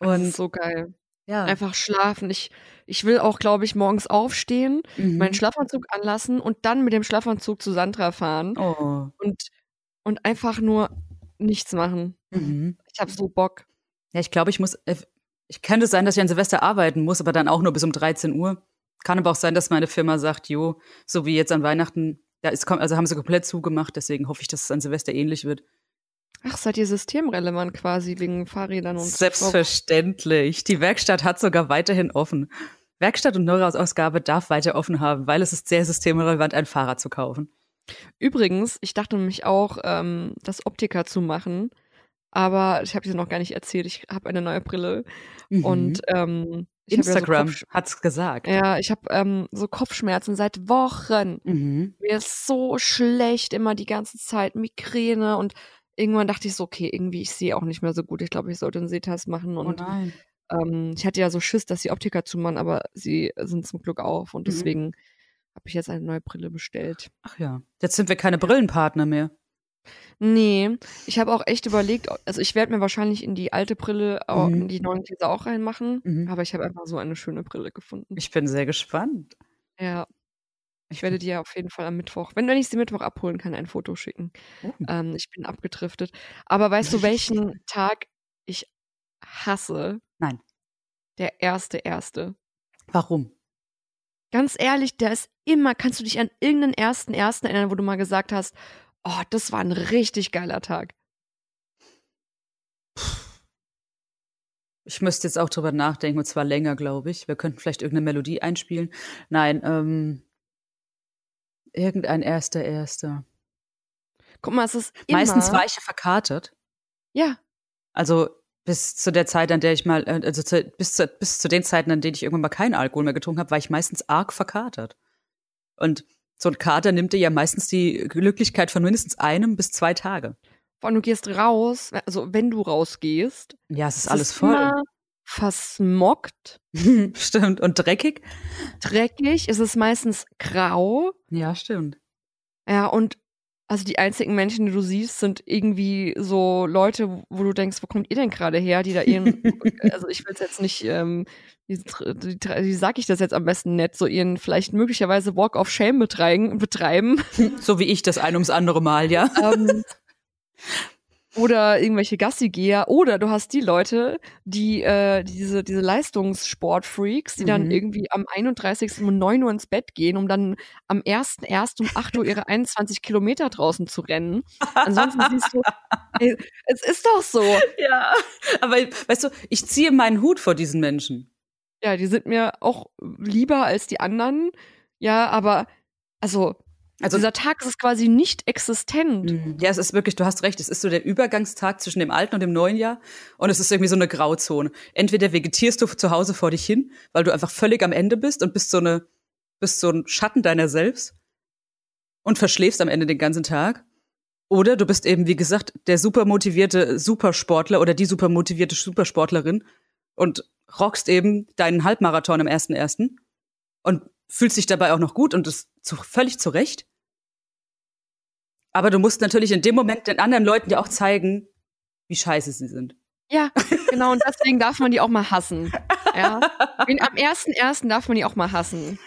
Das Und ist so geil. ja. Einfach schlafen. Ich, ich will auch, glaube ich, morgens aufstehen, Mhm. meinen Schlafanzug anlassen und dann mit dem Schlafanzug zu Sandra fahren Oh. und, und einfach nur nichts machen. Mhm. Ich habe so Bock. Ja, ich glaube, ich muss. äh, Ich könnte sein, dass ich an Silvester arbeiten muss, aber dann auch nur bis um 13 Uhr. Kann aber auch sein, dass meine Firma sagt, jo, so wie jetzt an Weihnachten, da ist, also haben sie komplett zugemacht, deswegen hoffe ich, dass es an Silvester ähnlich wird. Ach, seid ihr systemrelevant quasi wegen Fahrrädern und Selbstverständlich. Die Werkstatt hat sogar weiterhin offen. Werkstatt und Neurausausgabe darf weiter offen haben, weil es ist sehr systemrelevant, ein Fahrrad zu kaufen. Übrigens, ich dachte nämlich auch, ähm, das Optiker zu machen, aber ich habe dir noch gar nicht erzählt. Ich habe eine neue Brille und ähm, ich hab ja so Instagram hat's gesagt. Ja, ich habe ähm, so Kopfschmerzen seit Wochen. Mhm. Mir ist so schlecht immer die ganze Zeit, Migräne und irgendwann dachte ich so, okay, irgendwie, ich sehe auch nicht mehr so gut. Ich glaube, ich sollte einen Sehtest machen Oh und nein. ähm, ich hatte ja so Schiss, dass die Optiker zumachen, aber sie sind zum Glück auf und Mhm. deswegen habe ich jetzt eine neue Brille bestellt. Ach ja. Jetzt sind wir keine Brillenpartner mehr. Nee, ich habe auch echt überlegt, also ich werde mir wahrscheinlich in die alte Brille auch, Mhm. in die neuen Gläser auch reinmachen, Mhm. aber ich habe einfach so eine schöne Brille gefunden. Ich bin sehr gespannt. ja, ich werde dir auf jeden Fall am Mittwoch, wenn, wenn ich sie Mittwoch abholen kann, ein Foto schicken. Oh. Ähm, ich bin abgedriftet. Aber weißt du, welchen [LAUGHS] Tag ich hasse? Nein. Der erste, erste. Warum? Ganz ehrlich, der ist immer, kannst du dich an irgendeinen ersten, ersten erinnern, wo du mal gesagt hast, oh, das war ein richtig geiler Tag. Ich müsste jetzt auch drüber nachdenken, und zwar länger, glaube ich. Wir könnten vielleicht irgendeine Melodie einspielen. Nein, ähm, irgendein erster, erster. Guck mal, es ist immer, Meistens war ich ja verkatert. ja, Also bis zu der Zeit, an der ich mal, äh, also zu, bis, zu, bis zu den Zeiten, an denen ich irgendwann mal keinen Alkohol mehr getrunken habe, war ich meistens arg verkatert. Und so ein Kater nimmt dir ja meistens die Glücklichkeit von mindestens einem bis zwei Tage. vor allem du gehst raus, also wenn du rausgehst, Ja, es ist es alles voll. immer versmockt, [LAUGHS] stimmt. Und dreckig? dreckig, es ist meistens grau, Ja, stimmt. ja, und also die einzigen Menschen, die du siehst, sind irgendwie so Leute, wo du denkst, wo kommt ihr denn gerade her, die da ihren, [LAUGHS] also ich will es jetzt nicht, ähm, wie, wie, wie sag ich das jetzt am besten nett, so ihren vielleicht möglicherweise Walk of Shame betreiben, betreiben So wie ich das ein ums andere Mal, ja. ähm, [LAUGHS] oder irgendwelche Gassigeher oder du hast die Leute, die äh, diese diese Leistungssportfreaks, die dann Mhm. irgendwie am 31. um 9 Uhr ins Bett gehen, um dann am 1.1. um 8 Uhr ihre 21 Kilometer draußen zu rennen. Ansonsten siehst du, [LAUGHS] ey, es ist doch so. Ja. Aber weißt du, ich ziehe meinen Hut vor diesen Menschen. Ja, die sind mir auch lieber als die anderen. Ja, aber also, Also dieser Tag ist quasi nicht existent. Mhm. Ja, es ist wirklich, du hast recht, es ist so der Übergangstag zwischen dem alten und dem neuen Jahr und es ist irgendwie so eine Grauzone. Entweder vegetierst du zu Hause vor dich hin, weil du einfach völlig am Ende bist und bist so eine bist so ein Schatten deiner selbst und verschläfst am Ende den ganzen Tag. Oder du bist eben, wie gesagt, der super motivierte Supersportler oder die super motivierte Supersportlerin und rockst eben deinen Halbmarathon am 1.1. und fühlst dich dabei auch noch gut und das zu, völlig zurecht. Aber du musst natürlich in dem Moment den anderen Leuten ja auch zeigen, wie scheiße sie sind. Ja, genau, und deswegen darf man die auch mal hassen. Ja. [LAUGHS] Am 1.1. darf man die auch mal hassen.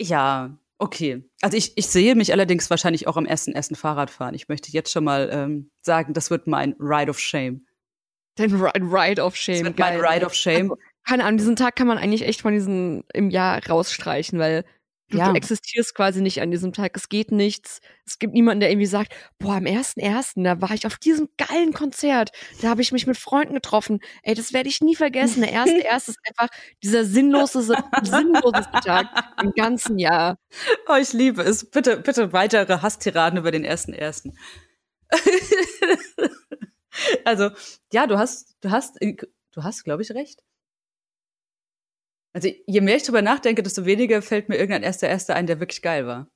Ja, okay. Also ich, ich sehe mich allerdings wahrscheinlich auch am ersten ersten Fahrrad fahren. Ich möchte jetzt schon mal ähm, sagen, das wird mein Ride of Shame. Ri- Ride of Das Shame. wird mein. Ride of Shame. Also, keine Ahnung, diesen Tag kann man eigentlich echt von diesem im Jahr rausstreichen, weil du, Ja. du existierst quasi nicht an diesem Tag. Es geht nichts. Es gibt niemanden, der irgendwie sagt, boah, am 1.1., da war ich auf diesem geilen Konzert. Da habe ich mich mit Freunden getroffen. Ey, das werde ich nie vergessen. Der 1.1. [LAUGHS] ist einfach dieser sinnloseste, sinnloseste Tag im ganzen Jahr. Oh, ich liebe es. Bitte, bitte weitere Hasstiraden über den ersten ersten. [LAUGHS] also, ja, du hast, du hast, du hast, glaube ich, recht. Also, je mehr ich drüber nachdenke, desto weniger fällt mir irgendein erster erster ein, der wirklich geil war.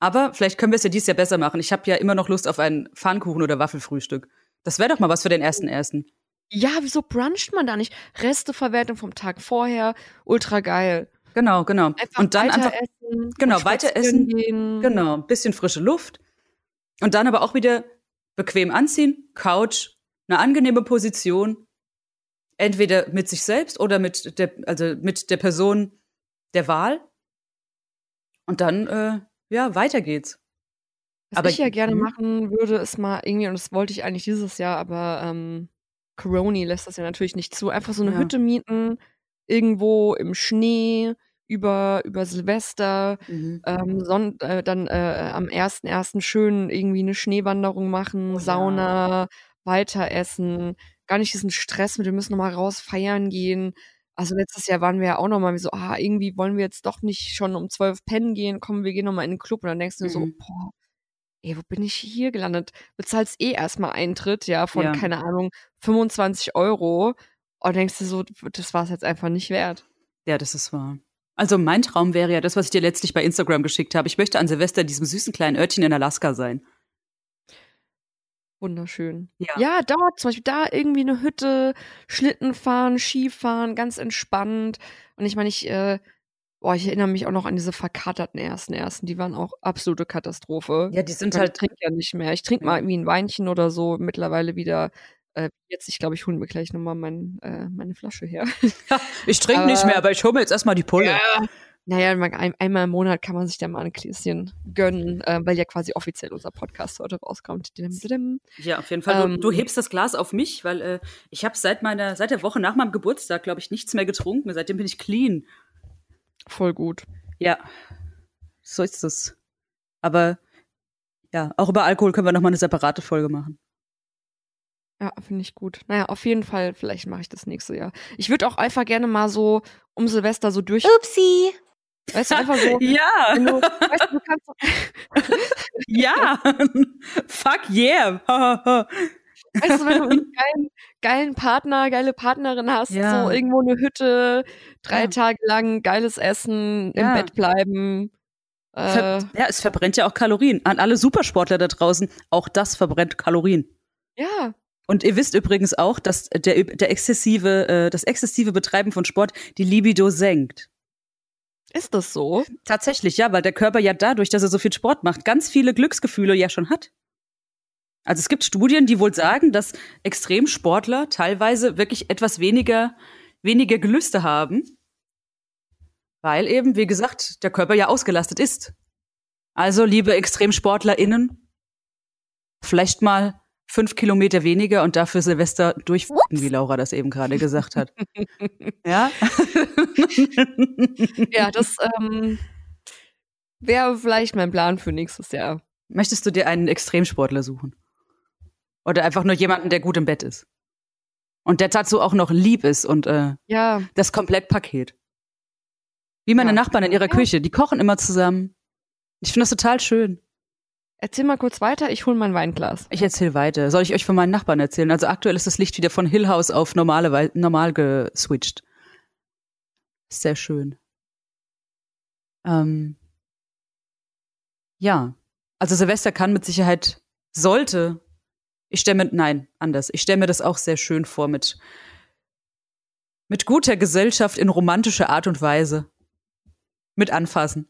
Aber vielleicht können wir es ja dieses Jahr besser machen. Ich habe ja immer noch Lust auf ein Pfannkuchen- oder Waffelfrühstück. Das wäre doch mal was für den ersten ersten. Ja, wieso bruncht man da nicht? Resteverwertung vom Tag vorher, ultra geil. Genau, genau. Einfach Und dann weiter einfach essen, genau, weiter essen. Gehen. Genau, ein bisschen frische Luft. Und dann aber auch wieder bequem anziehen, Couch, eine angenehme Position. Entweder mit sich selbst oder mit der, also mit der Person der Wahl. Und dann, äh, ja, weiter geht's. Was Aber- ich ja gerne Mhm. machen würde, ist mal irgendwie, und das wollte ich eigentlich dieses Jahr, aber ähm, Coroni lässt das ja natürlich nicht zu, einfach so eine Ja. Hütte mieten, irgendwo im Schnee, über, über Silvester, ähm, Sonn äh, dann äh, am 1.1. schön irgendwie eine Schneewanderung machen, Oh ja. Sauna, weiter essen, gar nicht diesen Stress mit, wir müssen nochmal raus feiern gehen. Also letztes Jahr waren wir ja auch nochmal wie so, ah, irgendwie wollen wir jetzt doch nicht schon um 12 pennen gehen, kommen wir gehen nochmal in den Club und dann denkst du dir so, Mhm. boah, ey, wo bin ich hier gelandet? Bezahlst eh erstmal Eintritt, ja, von, Ja. keine Ahnung, 25 Euro und denkst du so, das war es jetzt einfach nicht wert. Ja, das ist wahr. Also mein Traum wäre ja das, was ich dir letztlich bei Instagram geschickt habe. Ich möchte an Silvester in diesem süßen kleinen Örtchen in Alaska sein. Wunderschön. Ja. Ja, dort, zum Beispiel da irgendwie eine Hütte, Schlitten fahren, Skifahren, ganz entspannt. Und ich meine, ich, äh, boah, ich erinnere mich auch noch an diese verkaterten ersten ersten, die waren auch absolute Katastrophe. Ja, die sind Ich halt trinke ja nicht mehr. Ich trinke mal irgendwie ein Weinchen oder so mittlerweile wieder. Äh, jetzt, ich glaube, ich hole mir gleich nochmal mein, äh, meine Flasche her. Ich trinke nicht mehr, aber ich hole mir jetzt erstmal die Pulle. Naja, man- ein, einmal im Monat kann man sich da mal ein Gläschen gönnen, äh, weil ja quasi offiziell unser Podcast heute rauskommt. Ja, auf jeden Fall. Ähm, du, du hebst das Glas auf mich, weil äh, ich habe seit meiner, seit der Woche nach meinem Geburtstag, glaube ich, nichts mehr getrunken. Seitdem bin ich clean. Voll gut. Ja, so ist es. Aber ja, auch über Alkohol können wir noch mal eine separate Folge machen. Ja, finde ich gut. Naja, auf jeden Fall, vielleicht mache ich das nächste Jahr. Ich würde auch einfach gerne mal so um Silvester so durch. Upsi. Weißt du, einfach so. Ja, du, weißt du, du kannst [LAUGHS] ja. Fuck yeah. [LAUGHS] weißt du, wenn du einen geilen, geilen Partner, geile Partnerin hast, Ja. so irgendwo eine Hütte, drei Ja. Tage lang geiles Essen, Ja. im Bett bleiben. Äh, ja, es verbrennt ja auch Kalorien. An alle Supersportler da draußen, auch das verbrennt Kalorien. ja, Und ihr wisst übrigens auch, dass der, der exzessive, äh, das exzessive Betreiben von Sport die Libido senkt. Ist das so? Tatsächlich, ja, weil der Körper ja dadurch, dass er so viel Sport macht, ganz viele Glücksgefühle ja schon hat. Also es gibt Studien, die wohl sagen, dass Extremsportler teilweise wirklich etwas weniger, weniger Gelüste haben, weil eben, wie gesagt, der Körper ja ausgelastet ist. Also, liebe ExtremsportlerInnen, vielleicht mal fünf Kilometer weniger und dafür Silvester durchfucken, [LAUGHS] wie Laura das eben gerade gesagt hat. [LAUGHS] ja? [LAUGHS] Ja, das ähm, wäre vielleicht mein Plan für nächstes Jahr. Möchtest du dir einen Extremsportler suchen? Oder einfach nur jemanden, der gut im Bett ist? Und der dazu auch noch lieb ist und äh, Ja, das Komplettpaket. Wie meine Ja. Nachbarn in ihrer Ja. Küche, die kochen immer zusammen. Ich finde das total schön. Erzähl mal kurz weiter, ich hole mein Weinglas. Ich erzähle weiter. Soll ich euch von meinen Nachbarn erzählen? Also aktuell ist das Licht wieder von Hill House auf normale Wei- normal geswitcht. Sehr schön. Ähm, ja, also Silvester kann mit Sicherheit, sollte, ich stelle mir, nein, anders, ich stelle mir das auch sehr schön vor mit, mit guter Gesellschaft in romantischer Art und Weise. Mit Anfassen.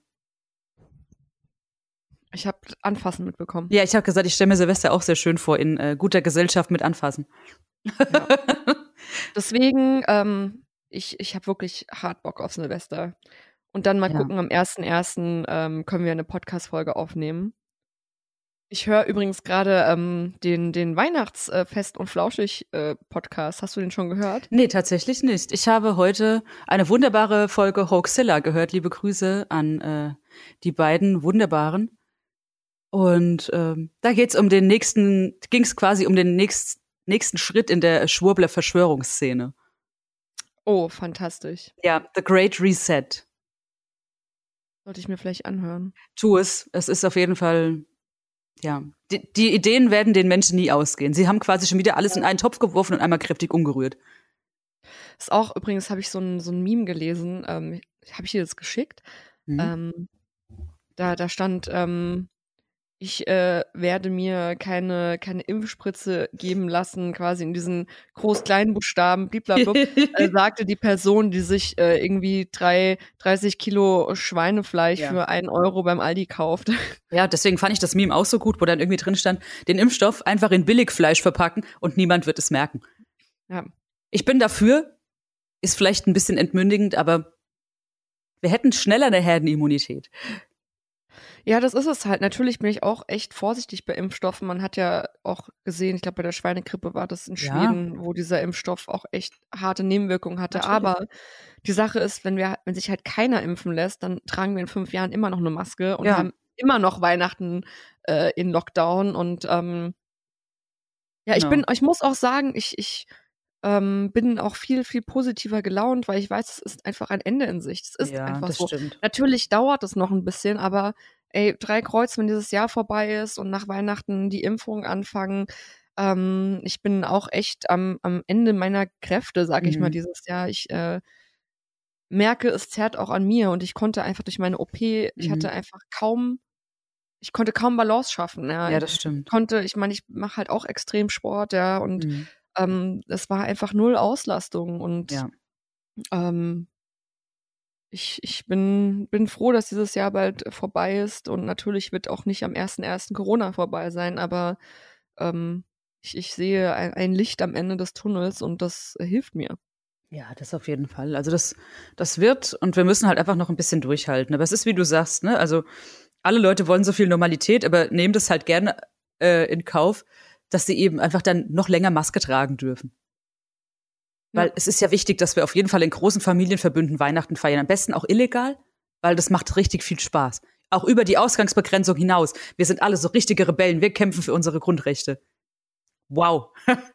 Ich habe Anfassen mitbekommen. Ja, ich habe gesagt, ich stelle mir Silvester auch sehr schön vor in äh, guter Gesellschaft mit Anfassen. [LAUGHS] Deswegen, ähm, ich, ich habe wirklich hart Bock auf Silvester. Und dann mal Ja. gucken, am 1.1. Ähm, können wir eine Podcast-Folge aufnehmen. Ich höre übrigens gerade ähm, den, den Weihnachtsfest- und Flauschig-Podcast. Hast du den schon gehört? Nee, tatsächlich nicht. Ich habe heute eine wunderbare Folge Hoaxilla gehört. Liebe Grüße an äh, die beiden wunderbaren. Und ähm, da geht's um den nächsten, ging's quasi um den nächst, nächsten Schritt in der Schwurbler Verschwörungsszene. Oh, fantastisch. Ja, The Great Reset. Sollte ich mir vielleicht anhören. Tu es. Es ist auf jeden Fall, ja. Die, die Ideen werden den Menschen nie ausgehen. Sie haben quasi schon wieder alles in einen Topf geworfen und einmal kräftig umgerührt. Ist auch, übrigens habe ich so ein, so ein Meme gelesen, ähm, habe ich dir das geschickt? Mhm. Ähm, da, da stand, ähm, ich äh, werde mir keine, keine Impfspritze geben lassen, quasi in diesen groß-kleinen Buchstaben, blablabla, [LAUGHS] äh, sagte die Person, die sich äh, irgendwie drei, 30 Kilo Schweinefleisch Ja. für einen Euro beim Aldi kauft. [LAUGHS] Ja, deswegen fand ich das Meme auch so gut, wo dann irgendwie drin stand, den Impfstoff einfach in Billigfleisch verpacken und niemand wird es merken. Ja. Ich bin dafür, ist vielleicht ein bisschen entmündigend, aber wir hätten schneller eine Herdenimmunität. Ja, das ist es halt. Natürlich bin ich auch echt vorsichtig bei Impfstoffen. Man hat ja auch gesehen, ich glaube, bei der Schweinegrippe war das in Ja. Schweden, wo dieser Impfstoff auch echt harte Nebenwirkungen hatte. Natürlich. Aber die Sache ist, wenn wir, wenn sich halt keiner impfen lässt, dann tragen wir in fünf Jahren immer noch eine Maske und Ja. haben immer noch Weihnachten äh, in Lockdown. Und ähm, ja, ich Genau. bin, ich muss auch sagen, ich, ich ähm, bin auch viel, viel positiver gelaunt, weil ich weiß, es ist einfach ein Ende in Sicht. Es ist ja, einfach so. stimmt. Natürlich dauert es noch ein bisschen, aber ey, drei Kreuz, wenn dieses Jahr vorbei ist und nach Weihnachten die Impfungen anfangen. Ähm, ich bin auch echt am, am Ende meiner Kräfte, sage ich mal, Mhm. dieses Jahr. Ich äh, merke, es zerrt auch an mir und ich konnte einfach durch meine OP, ich Mhm. hatte einfach kaum, ich konnte kaum Balance schaffen. Ja, Ja, das stimmt. ich konnte, ich meine, ich mache halt auch Extremsport, ja, und Mhm. ähm, es war einfach null Auslastung und Ja. ähm, ich, ich bin, bin froh, dass dieses Jahr bald vorbei ist und natürlich wird auch nicht am 1.1. Corona vorbei sein, aber ähm, ich, ich sehe ein, ein Licht am Ende des Tunnels und das hilft mir. Ja, das auf jeden Fall. Also das, das wird und wir müssen halt einfach noch ein bisschen durchhalten. Aber es ist, wie du sagst, ne? Also alle Leute wollen so viel Normalität, aber nehmen das halt gerne äh, in Kauf, dass sie eben einfach dann noch länger Maske tragen dürfen. Weil Ja. es ist ja wichtig, dass wir auf jeden Fall in großen Familienverbünden Weihnachten feiern. Am besten auch illegal, weil das macht richtig viel Spaß. Auch über die Ausgangsbegrenzung hinaus. Wir sind alle so richtige Rebellen. Wir kämpfen für unsere Grundrechte. Wow. [LAUGHS]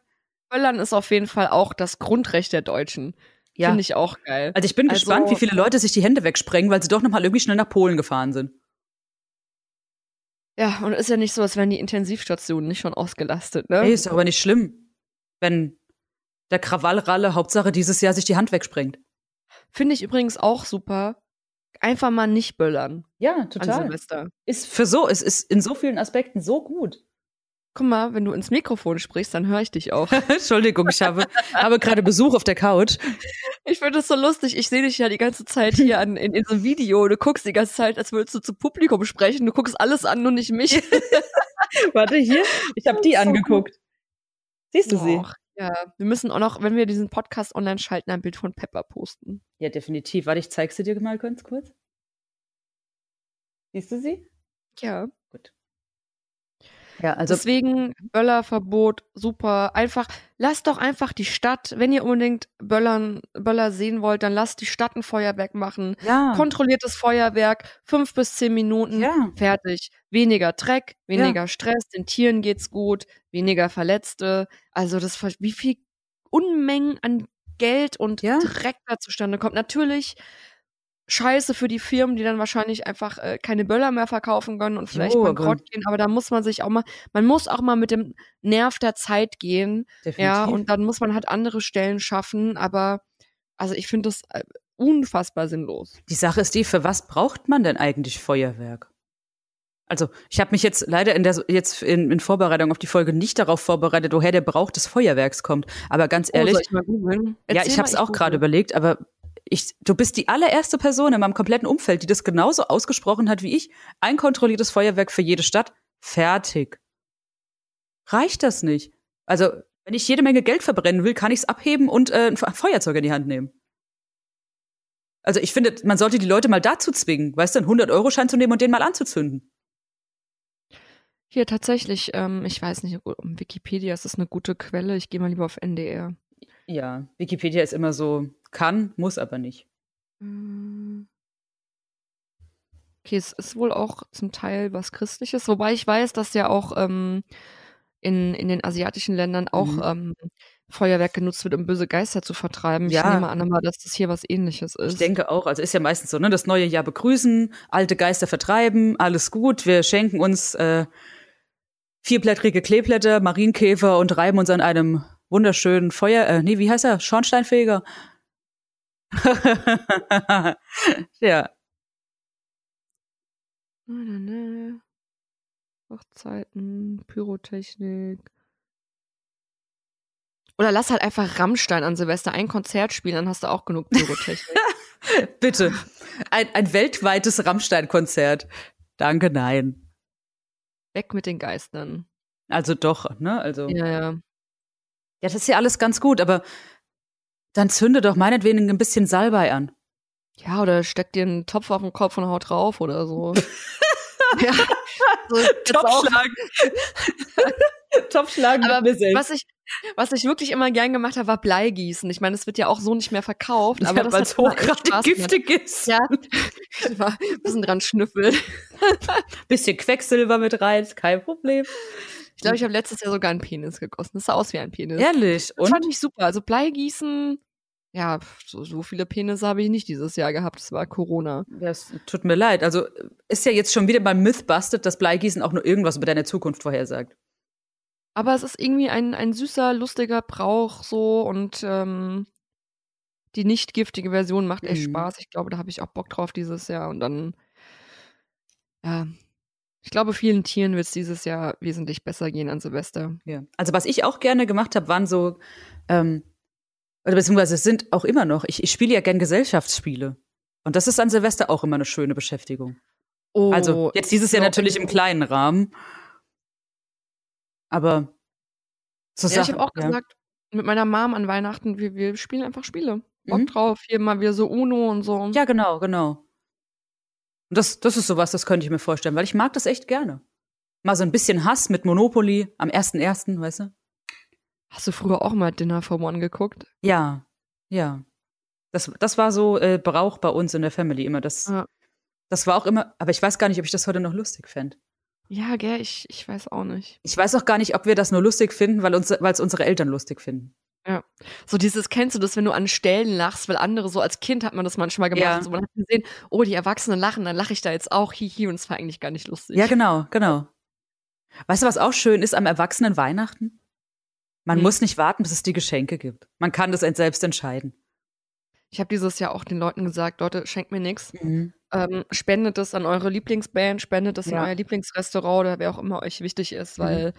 Böllern ist auf jeden Fall auch das Grundrecht der Deutschen. Ja. Finde ich auch geil. Also ich bin Also- gespannt, wie viele Leute sich die Hände wegsprengen, weil sie doch noch mal irgendwie schnell nach Polen gefahren sind. Ja, und ist ja nicht so, als wären die Intensivstationen nicht schon ausgelastet, ne? Ey, ist aber nicht schlimm, wenn der Krawallralle Hauptsache dieses Jahr sich die Hand wegsprengt. Finde ich übrigens auch super. Einfach mal nicht böllern Ja, an Silvester. Ist für so, es ist in so vielen Aspekten so gut. Guck mal, wenn du ins Mikrofon sprichst, dann höre ich dich auch. [LAUGHS] Entschuldigung, ich habe, habe gerade Besuch auf der Couch. Ich finde das so lustig. Ich sehe dich ja die ganze Zeit hier an, in, in so einem Video. Du guckst die ganze Zeit, als würdest du zu Publikum sprechen. Du guckst alles an, nur nicht mich. [LAUGHS] Warte hier, ich habe die So angeguckt. Siehst du sie? Ja, wir müssen auch noch, wenn wir diesen Podcast online schalten, ein Bild von Pepper posten. Ja, definitiv. Warte, ich zeig sie dir mal ganz kurz. Siehst du sie? Ja. Ja, also Deswegen Böllerverbot, super. Einfach, lasst doch einfach die Stadt, wenn ihr unbedingt Böllern, Böller sehen wollt, dann lasst die Stadt ein Feuerwerk machen. ja, Kontrolliertes Feuerwerk, fünf bis zehn Minuten, ja, fertig. Weniger Dreck, weniger Stress, den Tieren geht's gut, weniger Verletzte. Also das, wie viel Unmengen an Geld und Ja. Dreck da zustande kommt. Natürlich scheiße für die Firmen, die dann wahrscheinlich einfach äh, keine Böller mehr verkaufen können und vielleicht aber- bankrott gehen. Aber da muss man sich auch mal, man muss auch mal mit dem Nerv der Zeit gehen. definitiv. Ja, und dann muss man halt andere Stellen schaffen. Aber also ich finde das äh, unfassbar sinnlos. Die Sache ist die, für was braucht man denn eigentlich Feuerwerk? Also, ich habe mich jetzt leider in der jetzt in, in Vorbereitung auf die Folge nicht darauf vorbereitet, woher der Brauch des Feuerwerks kommt. Aber ganz Oh, ehrlich, soll ich ja, ich habe es auch gerade überlegt, aber ich, du bist die allererste Person in meinem kompletten Umfeld, die das genauso ausgesprochen hat wie ich. Ein kontrolliertes Feuerwerk für jede Stadt. Fertig. Reicht das nicht? Also, wenn ich jede Menge Geld verbrennen will, kann ich es abheben und äh, ein Fe- Feuerzeug in die Hand nehmen. Also, ich finde, man sollte die Leute mal dazu zwingen, weißt du, einen 100-Euro-Schein zu nehmen und den mal anzuzünden. Hier tatsächlich, ähm, ich weiß nicht, um Wikipedia ist das eine gute Quelle. Ich gehe mal lieber auf NDR. Ja, Wikipedia ist immer so, kann, muss aber nicht. Mm. Okay, es ist wohl auch zum Teil was Christliches, wobei ich weiß, dass ja auch ähm, in, in den asiatischen Ländern auch Mhm. ähm, Feuerwerk genutzt wird, um böse Geister zu vertreiben. Ich Ja. nehme an, dass das hier was ähnliches ist. Ich denke auch, also ist ja meistens so, ne? Das neue Jahr begrüßen, alte Geister vertreiben, alles gut. Wir schenken uns äh, vierblättrige Kleeblätter, Marienkäfer und reiben uns an einem wunderschönen Feuer, äh, nee, wie heißt er? Schornsteinfeger. [LAUGHS] ja. Hochzeiten, Pyrotechnik. Oder lass halt einfach Rammstein an Silvester ein Konzert spielen, dann hast du auch genug Pyrotechnik. [LAUGHS] bitte. Ein, ein weltweites Rammstein-Konzert. Danke, nein. Weg mit den Geistern. Also doch, ne? Also. Ja, ja. Ja, das ist ja alles ganz gut, aber dann zünde doch meinetwegen ein bisschen Salbei an. Ja, oder steck dir einen Topf auf den Kopf und haut drauf oder so. [LAUGHS] ja. So. Topfschlagen. [LAUGHS] Topfschlagen Aber mit mir selbst. was ich, was ich wirklich immer gern gemacht habe, war Bleigießen. Ich meine, es wird ja auch so nicht mehr verkauft, aber ja, das weil hat hochgradig gemacht. giftig ist. Ja, [LAUGHS] ich war ein bisschen dran schnüffeln. Bisschen Quecksilber mit rein, kein Problem. Ich glaube, ich habe letztes Jahr sogar einen Penis gegossen. Das sah aus wie ein Penis. Ehrlich. Das fand Und? ich super. Also Bleigießen, ja, so, so viele Penisse habe ich nicht dieses Jahr gehabt. Das war Corona. Ja, es tut mir leid. Also ist ja jetzt schon wieder beim Myth busted, dass Bleigießen auch nur irgendwas über deine Zukunft vorhersagt. Aber es ist irgendwie ein, ein süßer, lustiger Brauch so und ähm, die nicht giftige Version macht echt Mhm. Spaß. Ich glaube, da habe ich auch Bock drauf dieses Jahr. Und dann, ja, ich glaube, vielen Tieren wird es dieses Jahr wesentlich besser gehen an Silvester. Ja. Also was ich auch gerne gemacht habe, waren so, ähm, oder beziehungsweise es sind auch immer noch, ich, ich spiele ja gern Gesellschaftsspiele. Und das ist an Silvester auch immer eine schöne Beschäftigung. Oh, Also jetzt dieses Jahr ja, natürlich im kleinen Rahmen. Aber so ja, ich Sachen, habe auch ja. gesagt, mit meiner Mom an Weihnachten, wir, wir spielen einfach Spiele. Bock Mhm. drauf. Hier mal wieder so Uno und so. Ja, genau, genau. Das, das ist sowas, das könnte ich mir vorstellen, weil ich mag das echt gerne. Mal so ein bisschen Hass mit Monopoly am 1.1., weißt du? Hast du früher auch mal Dinner for One geguckt? Ja, ja. Das, das war so äh, Brauch bei uns in der Family immer. Das, Ja. das war auch immer, aber ich weiß gar nicht, ob ich das heute noch lustig fände. Ja, gell, ich, ich weiß auch nicht. Ich weiß auch gar nicht, ob wir das nur lustig finden, weil uns, weil es unsere Eltern lustig finden. So dieses, kennst du das, wenn du an Stellen lachst, weil andere so als Kind hat man das manchmal gemacht. Ja. So, man hat gesehen, oh, die Erwachsenen lachen, dann lache ich da jetzt auch, hihi, und es war eigentlich gar nicht lustig. Ja, genau, genau. Weißt du, was auch schön ist am Erwachsenen Weihnachten? Man Hm. muss nicht warten, bis es die Geschenke gibt. Man kann das selbst entscheiden. Ich habe dieses Jahr auch den Leuten gesagt, Leute, schenkt mir nichts. Mhm. Ähm, spendet es an eure Lieblingsband, spendet es Ja. in euer Lieblingsrestaurant oder wer auch immer euch wichtig ist, Mhm. weil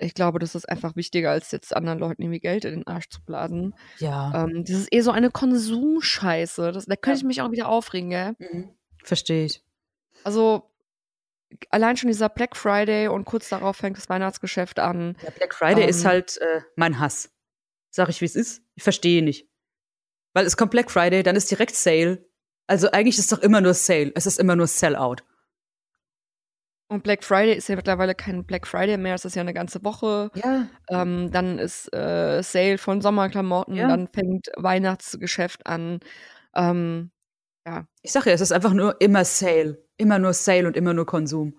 ich glaube, das ist einfach wichtiger, als jetzt anderen Leuten irgendwie Geld in den Arsch zu blasen. Ja. Ähm, das ist eh so eine Konsumscheiße. Das, da könnte ich mich auch wieder aufregen, gell? Mhm. Verstehe ich. Also allein schon dieser Black Friday und kurz darauf fängt das Weihnachtsgeschäft an. Ja, Black Friday ist Ähm. halt äh, mein Hass. Sag ich, wie es ist. Ich verstehe nicht. Weil es kommt Black Friday, dann ist direkt Sale. Also eigentlich ist es doch immer nur Sale. Es ist immer nur Sellout. Und Black Friday ist ja mittlerweile kein Black Friday mehr, es ist ja eine ganze Woche. Ja. Ähm, dann ist äh, Sale von Sommerklamotten, Ja. dann fängt Weihnachtsgeschäft an. Ähm, Ich sag ja, es ist einfach nur immer Sale. Immer nur Sale und immer nur Konsum.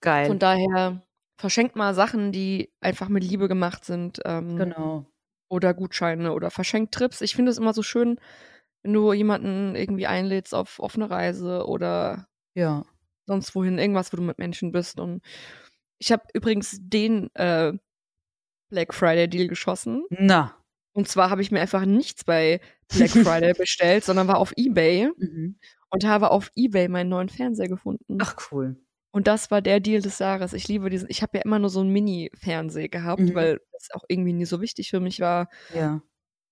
Geil. von daher verschenkt mal Sachen, die einfach mit Liebe gemacht sind. Ähm, genau. Oder Gutscheine oder verschenkt Trips. Ich finde es immer so schön, wenn du jemanden irgendwie einlädst auf, auf eine Reise oder Ja. Sonst wohin, irgendwas, wo du mit Menschen bist. Und ich habe übrigens den äh, Black Friday Deal geschossen. Na. Und zwar habe ich mir einfach nichts bei Black Friday [LAUGHS] bestellt, sondern war auf Ebay Mhm. und habe auf Ebay meinen neuen Fernseher gefunden. Ach, cool. Und das war der Deal des Jahres. Ich liebe diesen. Ich habe ja immer nur so einen Mini-Fernseher gehabt, Mhm. weil das auch irgendwie nie so wichtig für mich war. Ja.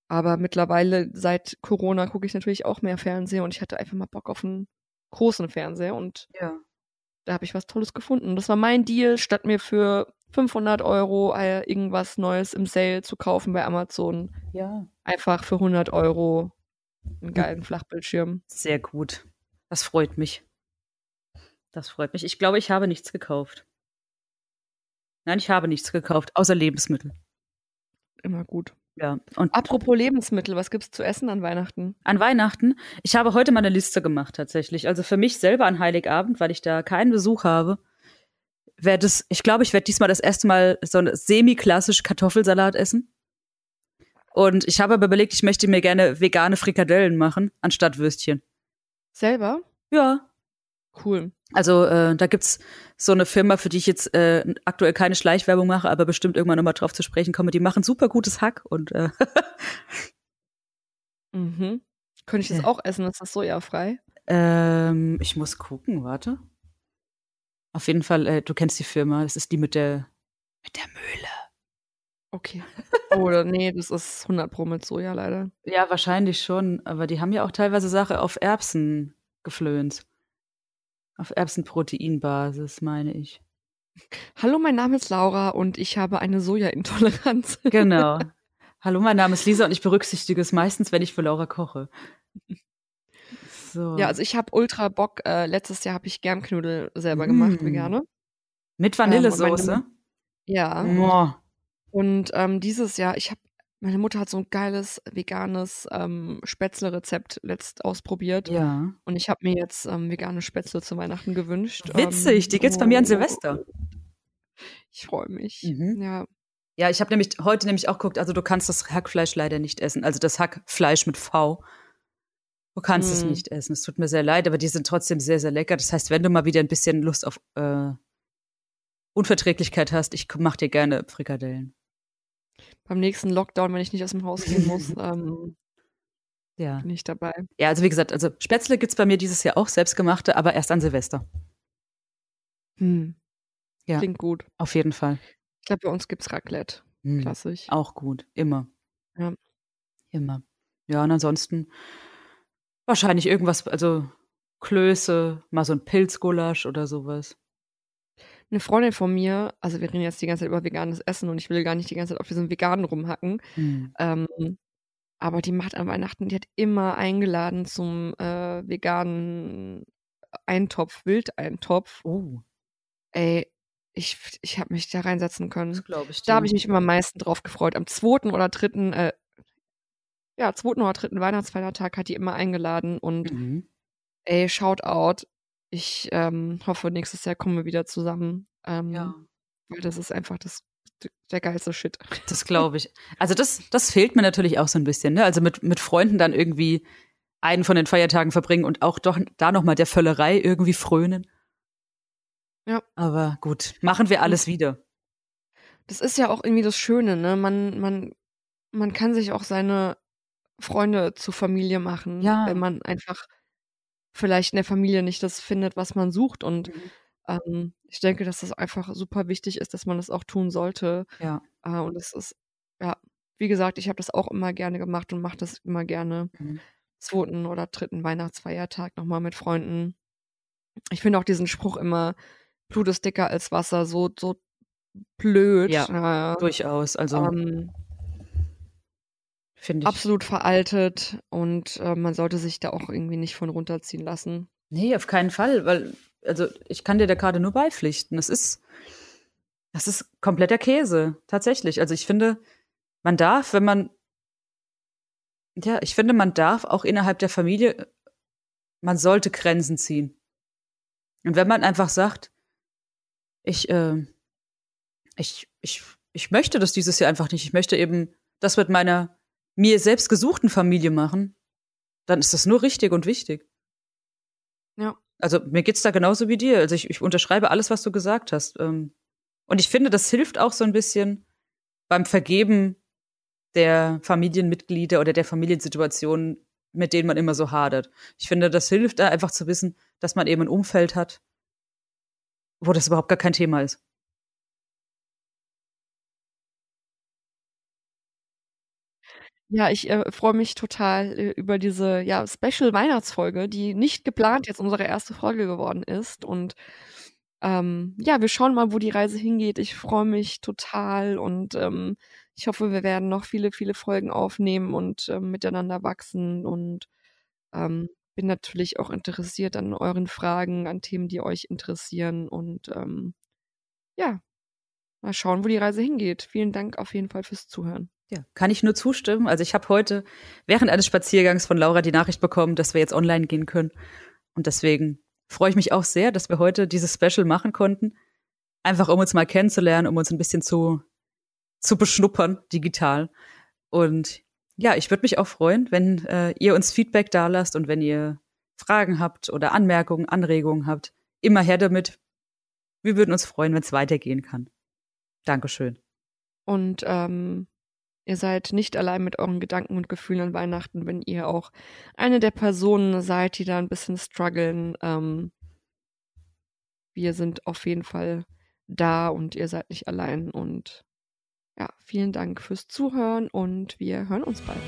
Aber mittlerweile, seit Corona, gucke ich natürlich auch mehr Fernseher und ich hatte einfach mal Bock auf einen großen Fernseher und Ja. Da habe ich was Tolles gefunden. Das war mein Deal, statt mir für 500 Euro äh, irgendwas Neues im Sale zu kaufen bei Amazon. Ja. Einfach für 100 Euro einen geilen Flachbildschirm. Sehr gut. Das freut mich. Das freut mich. Ich glaube, ich habe nichts gekauft. Nein, ich habe nichts gekauft, außer Lebensmittel. Immer gut. Ja. Und Apropos Lebensmittel, was gibt's zu essen an Weihnachten? an Weihnachten, ich habe heute mal eine Liste gemacht tatsächlich. Also für mich selber an Heiligabend, weil ich da keinen Besuch habe, werde es, ich glaube, ich werde diesmal das erste Mal so einen semi-klassisch Kartoffelsalat essen. Und ich habe aber überlegt, ich möchte mir gerne vegane Frikadellen machen, anstatt Würstchen. Selber? Ja, Cool. Also äh, da gibt's so eine Firma, für die ich jetzt äh, aktuell keine Schleichwerbung mache, aber bestimmt irgendwann nochmal drauf zu sprechen komme. Die machen super gutes Hack und äh, [LAUGHS] Mhm. Könnte ich das Ja. auch essen? Ist das sojafrei? ähm, ich muss gucken, warte. Auf jeden Fall, äh, du kennst die Firma, das ist die mit der mit der Mühle. Okay. Oder nee, das ist 100 Pro mit Soja leider. Ja, wahrscheinlich schon, aber die haben ja auch teilweise Sache auf Erbsen geflönt. Auf Erbsenproteinbasis, meine ich. Hallo, mein Name ist Laura und ich habe eine Sojaintoleranz. Genau. [LAUGHS] Hallo, mein Name ist Lisa und ich berücksichtige es meistens, wenn ich für Laura koche. So. Ja, also ich habe ultra Bock. Äh, letztes Jahr habe ich Germknödel selber gemacht, Mm. vegane. Mit Ähm, Vanillesoße. meine- Ja. Boah. Und ähm, dieses Jahr, ich habe, meine Mutter hat so ein geiles veganes ähm, Spätzle-Rezept letzt ausprobiert. Ja. Und ich habe mir jetzt ähm, vegane Spätzle zu Weihnachten gewünscht. Witzig, Ähm, die gibt's bei mir an oh, Silvester. Ich freue mich. Mhm. Ja. Ja, ich habe nämlich heute nämlich auch geguckt, also du kannst das Hackfleisch leider nicht essen. Also das Hackfleisch mit V. Du kannst es Mm. nicht essen. Es tut mir sehr leid, aber die sind trotzdem sehr, sehr lecker. Das heißt, wenn du mal wieder ein bisschen Lust auf äh, Unverträglichkeit hast, ich mach dir gerne Frikadellen. Beim nächsten Lockdown, wenn ich nicht aus dem Haus gehen muss, [LAUGHS] ähm, Ja. bin ich dabei. Ja, also wie gesagt, also Spätzle gibt's bei mir dieses Jahr auch selbstgemachte, aber erst an Silvester. Hm. Ja. Klingt gut. Auf jeden Fall. Ich glaube, bei uns gibt's Raclette. Hm. Klassisch. Auch gut. Immer. Ja. Immer. Ja, und ansonsten wahrscheinlich irgendwas, also Klöße, mal so ein Pilzgulasch oder sowas. Eine Freundin von mir, also wir reden jetzt die ganze Zeit über veganes Essen und ich will gar nicht die ganze Zeit auf diesen Veganen rumhacken, Hm. ähm, aber die macht an Weihnachten, die hat immer eingeladen zum äh, veganen Eintopf, Wildeintopf. Oh, Ey, ich, ich habe mich da reinsetzen können. das glaube ich. Da habe ich mich immer am meisten drauf gefreut. Am zweiten oder dritten, äh, ja, zweiten oder dritten Weihnachtsfeiertag hat die immer eingeladen und Mhm. ey, Shoutout. Ich ähm, hoffe, nächstes Jahr kommen wir wieder zusammen. Ähm, Ja. Weil das ist einfach das, der geilste Shit. [LAUGHS] Das glaube ich. Also das, das fehlt mir natürlich auch so ein bisschen. Ne? Also mit, mit Freunden dann irgendwie einen von den Feiertagen verbringen und auch doch da nochmal der Völlerei irgendwie frönen. Ja. Aber gut, machen wir alles wieder. Das ist ja auch irgendwie das Schöne, ne? Man, man, man kann sich auch seine Freunde zur Familie machen, Ja. wenn man einfach vielleicht in der Familie nicht das findet, was man sucht. Und ähm, ich denke, dass das einfach super wichtig ist, dass man das auch tun sollte. Ja. Äh, und es ist, ja, wie gesagt, ich habe das auch immer gerne gemacht und mache das immer gerne. Mhm. Zweiten oder dritten Weihnachtsfeiertag nochmal mit Freunden. Ich finde auch diesen Spruch immer, Blut ist dicker als Wasser, so, so blöd. Ja, Äh, Durchaus. Also ähm, finde ich. absolut veraltet und äh, man sollte sich da auch irgendwie nicht von runterziehen lassen. Nee, auf keinen Fall, weil, also ich kann dir da gerade nur beipflichten. Das ist, das ist kompletter Käse, tatsächlich. Also ich finde, man darf, wenn man, ja, ich finde, man darf auch innerhalb der Familie, man sollte Grenzen ziehen. Und wenn man einfach sagt, ich, äh, ich, ich, ich möchte das dieses Jahr einfach nicht, ich möchte eben das mit meiner mir selbst gesuchten Familie machen, dann ist das nur richtig und wichtig. Ja. Also mir geht's da genauso wie dir. Also ich, ich unterschreibe alles, was du gesagt hast. Ähm, Und ich finde, das hilft auch so ein bisschen beim Vergeben der Familienmitglieder oder der Familiensituationen, mit denen man immer so hadert. Ich finde, das hilft da einfach zu wissen, dass man eben ein Umfeld hat, wo das überhaupt gar kein Thema ist. Ja, ich äh, freue mich total äh, über diese ja, Special-Weihnachtsfolge, die nicht geplant jetzt unsere erste Folge geworden ist. Und ähm, ja, wir schauen mal, wo die Reise hingeht. Ich freue mich total und ähm, ich hoffe, wir werden noch viele, viele Folgen aufnehmen und ähm, miteinander wachsen. Und ähm, bin natürlich auch interessiert an euren Fragen, an Themen, die euch interessieren. Und ähm, ja, mal schauen, wo die Reise hingeht. Vielen Dank auf jeden Fall fürs Zuhören. Ja, kann ich nur zustimmen. Also ich habe heute während eines Spaziergangs von Laura die Nachricht bekommen, dass wir jetzt online gehen können. Und deswegen freue ich mich auch sehr, dass wir heute dieses Special machen konnten. Einfach um uns mal kennenzulernen, um uns ein bisschen zu, zu beschnuppern, digital. Und ja, ich würde mich auch freuen, wenn äh, ihr uns Feedback da lasst und wenn ihr Fragen habt oder Anmerkungen, Anregungen habt. Immer her damit. Wir würden uns freuen, wenn es weitergehen kann. Dankeschön. Und ähm, ihr seid nicht allein mit euren Gedanken und Gefühlen an Weihnachten, wenn ihr auch eine der Personen seid, die da ein bisschen strugglen. Ähm, wir sind auf jeden Fall da und ihr seid nicht allein. Und ja, vielen Dank fürs Zuhören und wir hören uns bald.